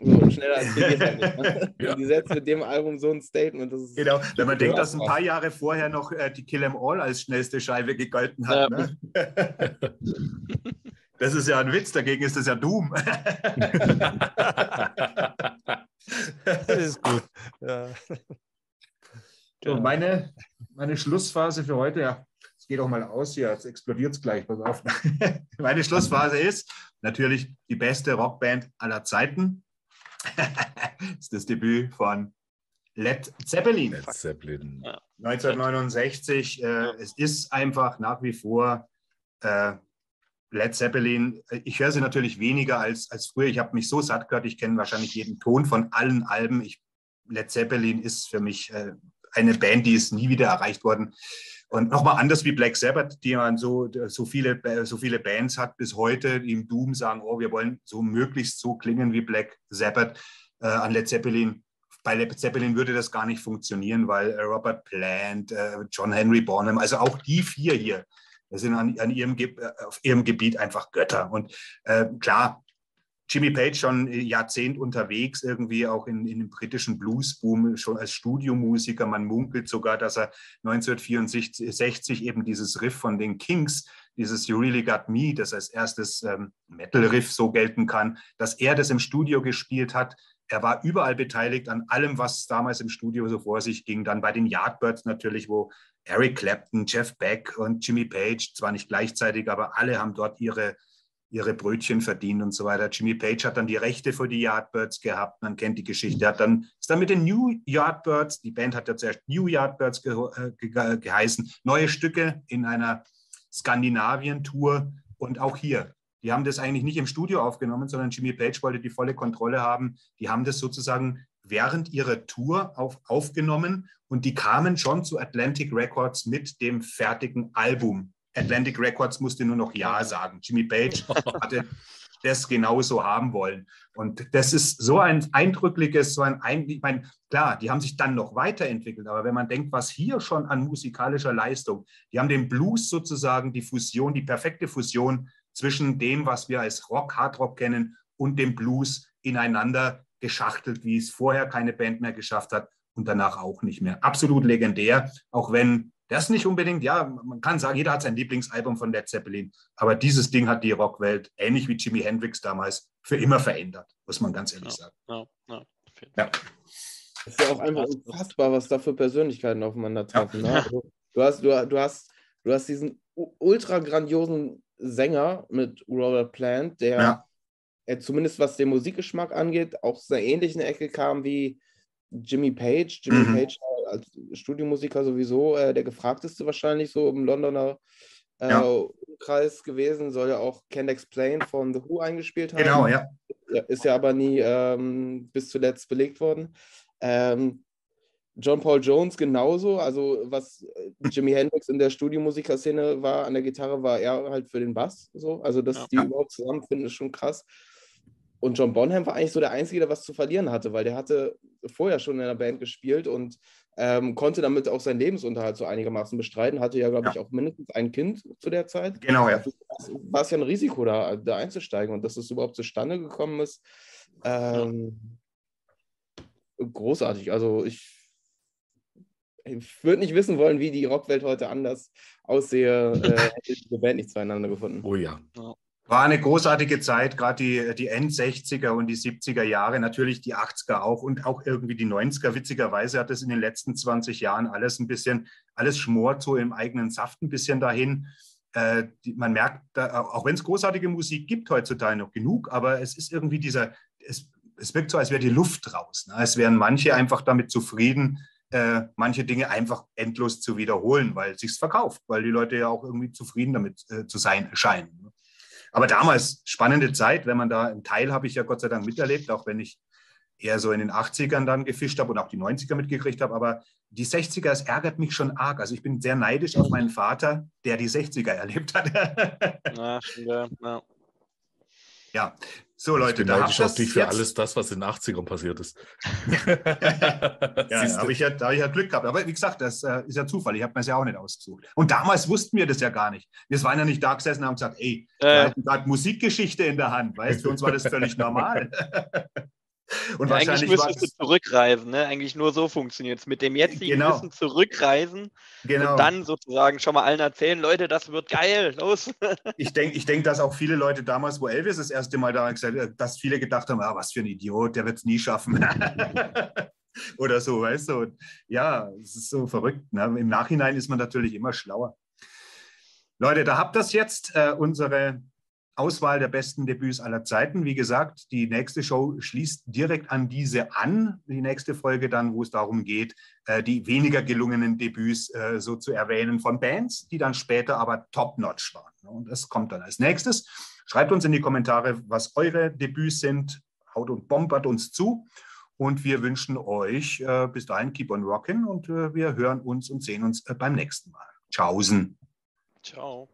C: so schneller als wir geht halt nicht. Ne? Ja. Die setzen mit dem Album so ein Statement. Das ist
A: genau, wenn man denkt, dass ein paar Jahre vorher noch äh, die Kill 'Em All als schnellste Scheibe gegolten hat. Ja. Ne? Das ist ja ein Witz, dagegen ist das ja Doom.
B: das ist gut. Ja.
A: So, meine, meine Schlussphase für heute, ja, es geht auch mal aus hier, jetzt explodiert es gleich, pass auf. meine Schlussphase ist natürlich die beste Rockband aller Zeiten. das ist das Debüt von Led Zeppelin. Led Zeppelin. 1969. Äh, es ist einfach nach wie vor äh, Led Zeppelin. Ich höre sie natürlich weniger als, als früher. Ich habe mich so satt gehört, ich kenne wahrscheinlich jeden Ton von allen Alben. Ich, Led Zeppelin ist für mich äh, eine Band, die ist nie wieder erreicht worden. Und nochmal anders wie Black Sabbath, die man so, so, viele, so viele Bands hat bis heute, die im Doom sagen, oh, wir wollen so möglichst so klingen wie Black Sabbath äh, an Led Zeppelin. Bei Led Zeppelin würde das gar nicht funktionieren, weil äh, Robert Plant, äh, John Henry Bonham, also auch die vier hier, das sind an, an ihrem, äh, auf ihrem Gebiet einfach Götter. Und äh, klar, Jimmy Page schon Jahrzehnt unterwegs, irgendwie auch in, in dem britischen Bluesboom, schon als Studiomusiker. Man munkelt sogar, dass er 1964 eben dieses Riff von den Kings, dieses You Really Got Me, das als erstes ähm, Metal-Riff so gelten kann, dass er das im Studio gespielt hat. Er war überall beteiligt an allem, was damals im Studio so vor sich ging. Dann bei den Yardbirds natürlich, wo Eric Clapton, Jeff Beck und Jimmy Page, zwar nicht gleichzeitig, aber alle haben dort ihre ihre Brötchen verdient und so weiter. Jimmy Page hat dann die Rechte für die Yardbirds gehabt, man kennt die Geschichte. Hat dann, ist dann mit den New Yardbirds, die Band hat ja zuerst New Yardbirds ge, äh, ge, geheißen, neue Stücke in einer Skandinavien-Tour und auch hier. Die haben das eigentlich nicht im Studio aufgenommen, sondern Jimmy Page wollte die volle Kontrolle haben. Die haben das sozusagen während ihrer Tour auf, aufgenommen und die kamen schon zu Atlantic Records mit dem fertigen Album. Atlantic Records musste nur noch Ja sagen. Jimmy Page hatte das genauso haben wollen. Und das ist so ein eindrückliches, so ein, ich meine, klar, die haben sich dann noch weiterentwickelt, aber wenn man denkt, was hier schon an musikalischer Leistung, die haben den Blues sozusagen, die Fusion, die perfekte Fusion zwischen dem, was wir als Rock, Hardrock kennen und dem Blues ineinander geschachtelt, wie es vorher keine Band mehr geschafft hat und danach auch nicht mehr. Absolut legendär, auch wenn das nicht unbedingt, ja, man kann sagen, jeder hat sein Lieblingsalbum von Led Zeppelin, aber dieses Ding hat die Rockwelt, ähnlich wie Jimi Hendrix damals, für immer verändert, muss man ganz ehrlich sagen. Ja, ja,
C: ja. Es ist ja auch einfach unfassbar, was da für Persönlichkeiten aufeinander treffen. Ja. Ne? Also, du, hast, du, du, hast, du hast diesen ultra grandiosen Sänger mit Robert Plant, der ja. er zumindest was den Musikgeschmack angeht, auch aus einer ähnlichen Ecke kam wie Jimmy Page. Jimmy mhm. Page als Studiomusiker sowieso äh, der gefragteste wahrscheinlich so im Londoner äh, ja. Umkreis gewesen, soll ja auch Can't Explain von The Who eingespielt haben.
A: Genau, ja.
C: ist ja aber nie ähm, bis zuletzt belegt worden. Ähm, John Paul Jones genauso. Also, was äh, Jimi Hendrix in der Studiomusikerszene war, an der Gitarre, war er halt für den Bass. So. Also, dass ja. die überhaupt zusammenfinden, ist schon krass. Und John Bonham war eigentlich so der Einzige, der was zu verlieren hatte, weil der hatte vorher schon in einer Band gespielt und ähm, konnte damit auch seinen Lebensunterhalt so einigermaßen bestreiten. Hatte ja, glaube ja. ich, auch mindestens ein Kind zu der Zeit.
A: Genau, ja.
C: War es ja ein Risiko, da, da einzusteigen und dass es überhaupt zustande gekommen ist. Ähm, großartig. Also ich ich würde nicht wissen wollen, wie die Rockwelt heute anders aussehe, äh, hätte diese Band nicht zueinander gefunden.
D: Oh ja.
A: War eine großartige Zeit, gerade die, die End-60er und die 70er Jahre, natürlich die 80er auch und auch irgendwie die 90er. Witzigerweise hat es in den letzten 20 Jahren alles ein bisschen, alles schmort so im eigenen Saft ein bisschen dahin. Äh, die, man merkt, da, auch wenn es großartige Musik gibt heutzutage noch genug, aber es ist irgendwie dieser, es, es wirkt so, als wäre die Luft raus. Ne? Es wären manche einfach damit zufrieden, äh, manche Dinge einfach endlos zu wiederholen, weil es sich verkauft, weil die Leute ja auch irgendwie zufrieden damit äh, zu sein scheinen. Ne? Aber damals spannende Zeit, wenn man da einen Teil habe ich ja Gott sei Dank miterlebt, auch wenn ich eher so in den 80ern dann gefischt habe und auch die 90er mitgekriegt habe. Aber die 60er, es ärgert mich schon arg. Also ich bin sehr neidisch auf meinen Vater, der die 60er erlebt hat. ja, ja. ja, so, Leute,
D: ich bin da ich dich für jetzt... alles das, was in den 80ern passiert ist.
A: ja, da habe ich, ja, hab ich ja Glück gehabt. Aber wie gesagt, das äh, ist ja Zufall. Ich habe mir das ja auch nicht ausgesucht. Und damals wussten wir das ja gar nicht. Wir waren ja nicht da gesessen und haben gesagt, ey, äh. wir hatten gerade Musikgeschichte in der Hand. Weißt du, für uns war das völlig normal.
E: Und ja, wahrscheinlich eigentlich müsstest du zurückreisen, ne? Eigentlich nur so funktioniert es. Mit dem jetzigen genau. Wissen zurückreisen genau. und dann sozusagen schon mal allen erzählen, Leute, das wird geil, los.
A: ich denke, ich denk, dass auch viele Leute damals, wo Elvis das erste Mal da gesagt hat, dass viele gedacht haben, ah, was für ein Idiot, der wird es nie schaffen. Oder so, weißt du. Und ja, es ist so verrückt. Ne? Im Nachhinein ist man natürlich immer schlauer. Leute, da habt ihr jetzt äh, unsere Auswahl der besten Debüts aller Zeiten. Wie gesagt, die nächste Show schließt direkt an diese an. Die nächste Folge dann, wo es darum geht, äh, die weniger gelungenen Debüts äh, so zu erwähnen von Bands, die dann später aber top-notch waren. Und das kommt dann als nächstes. Schreibt uns in die Kommentare, was eure Debüts sind. Haut und bombert uns zu. Und wir wünschen euch äh, bis dahin Keep on Rockin' und wir hören uns und sehen uns beim nächsten Mal. Tschaußen.
E: Ciao.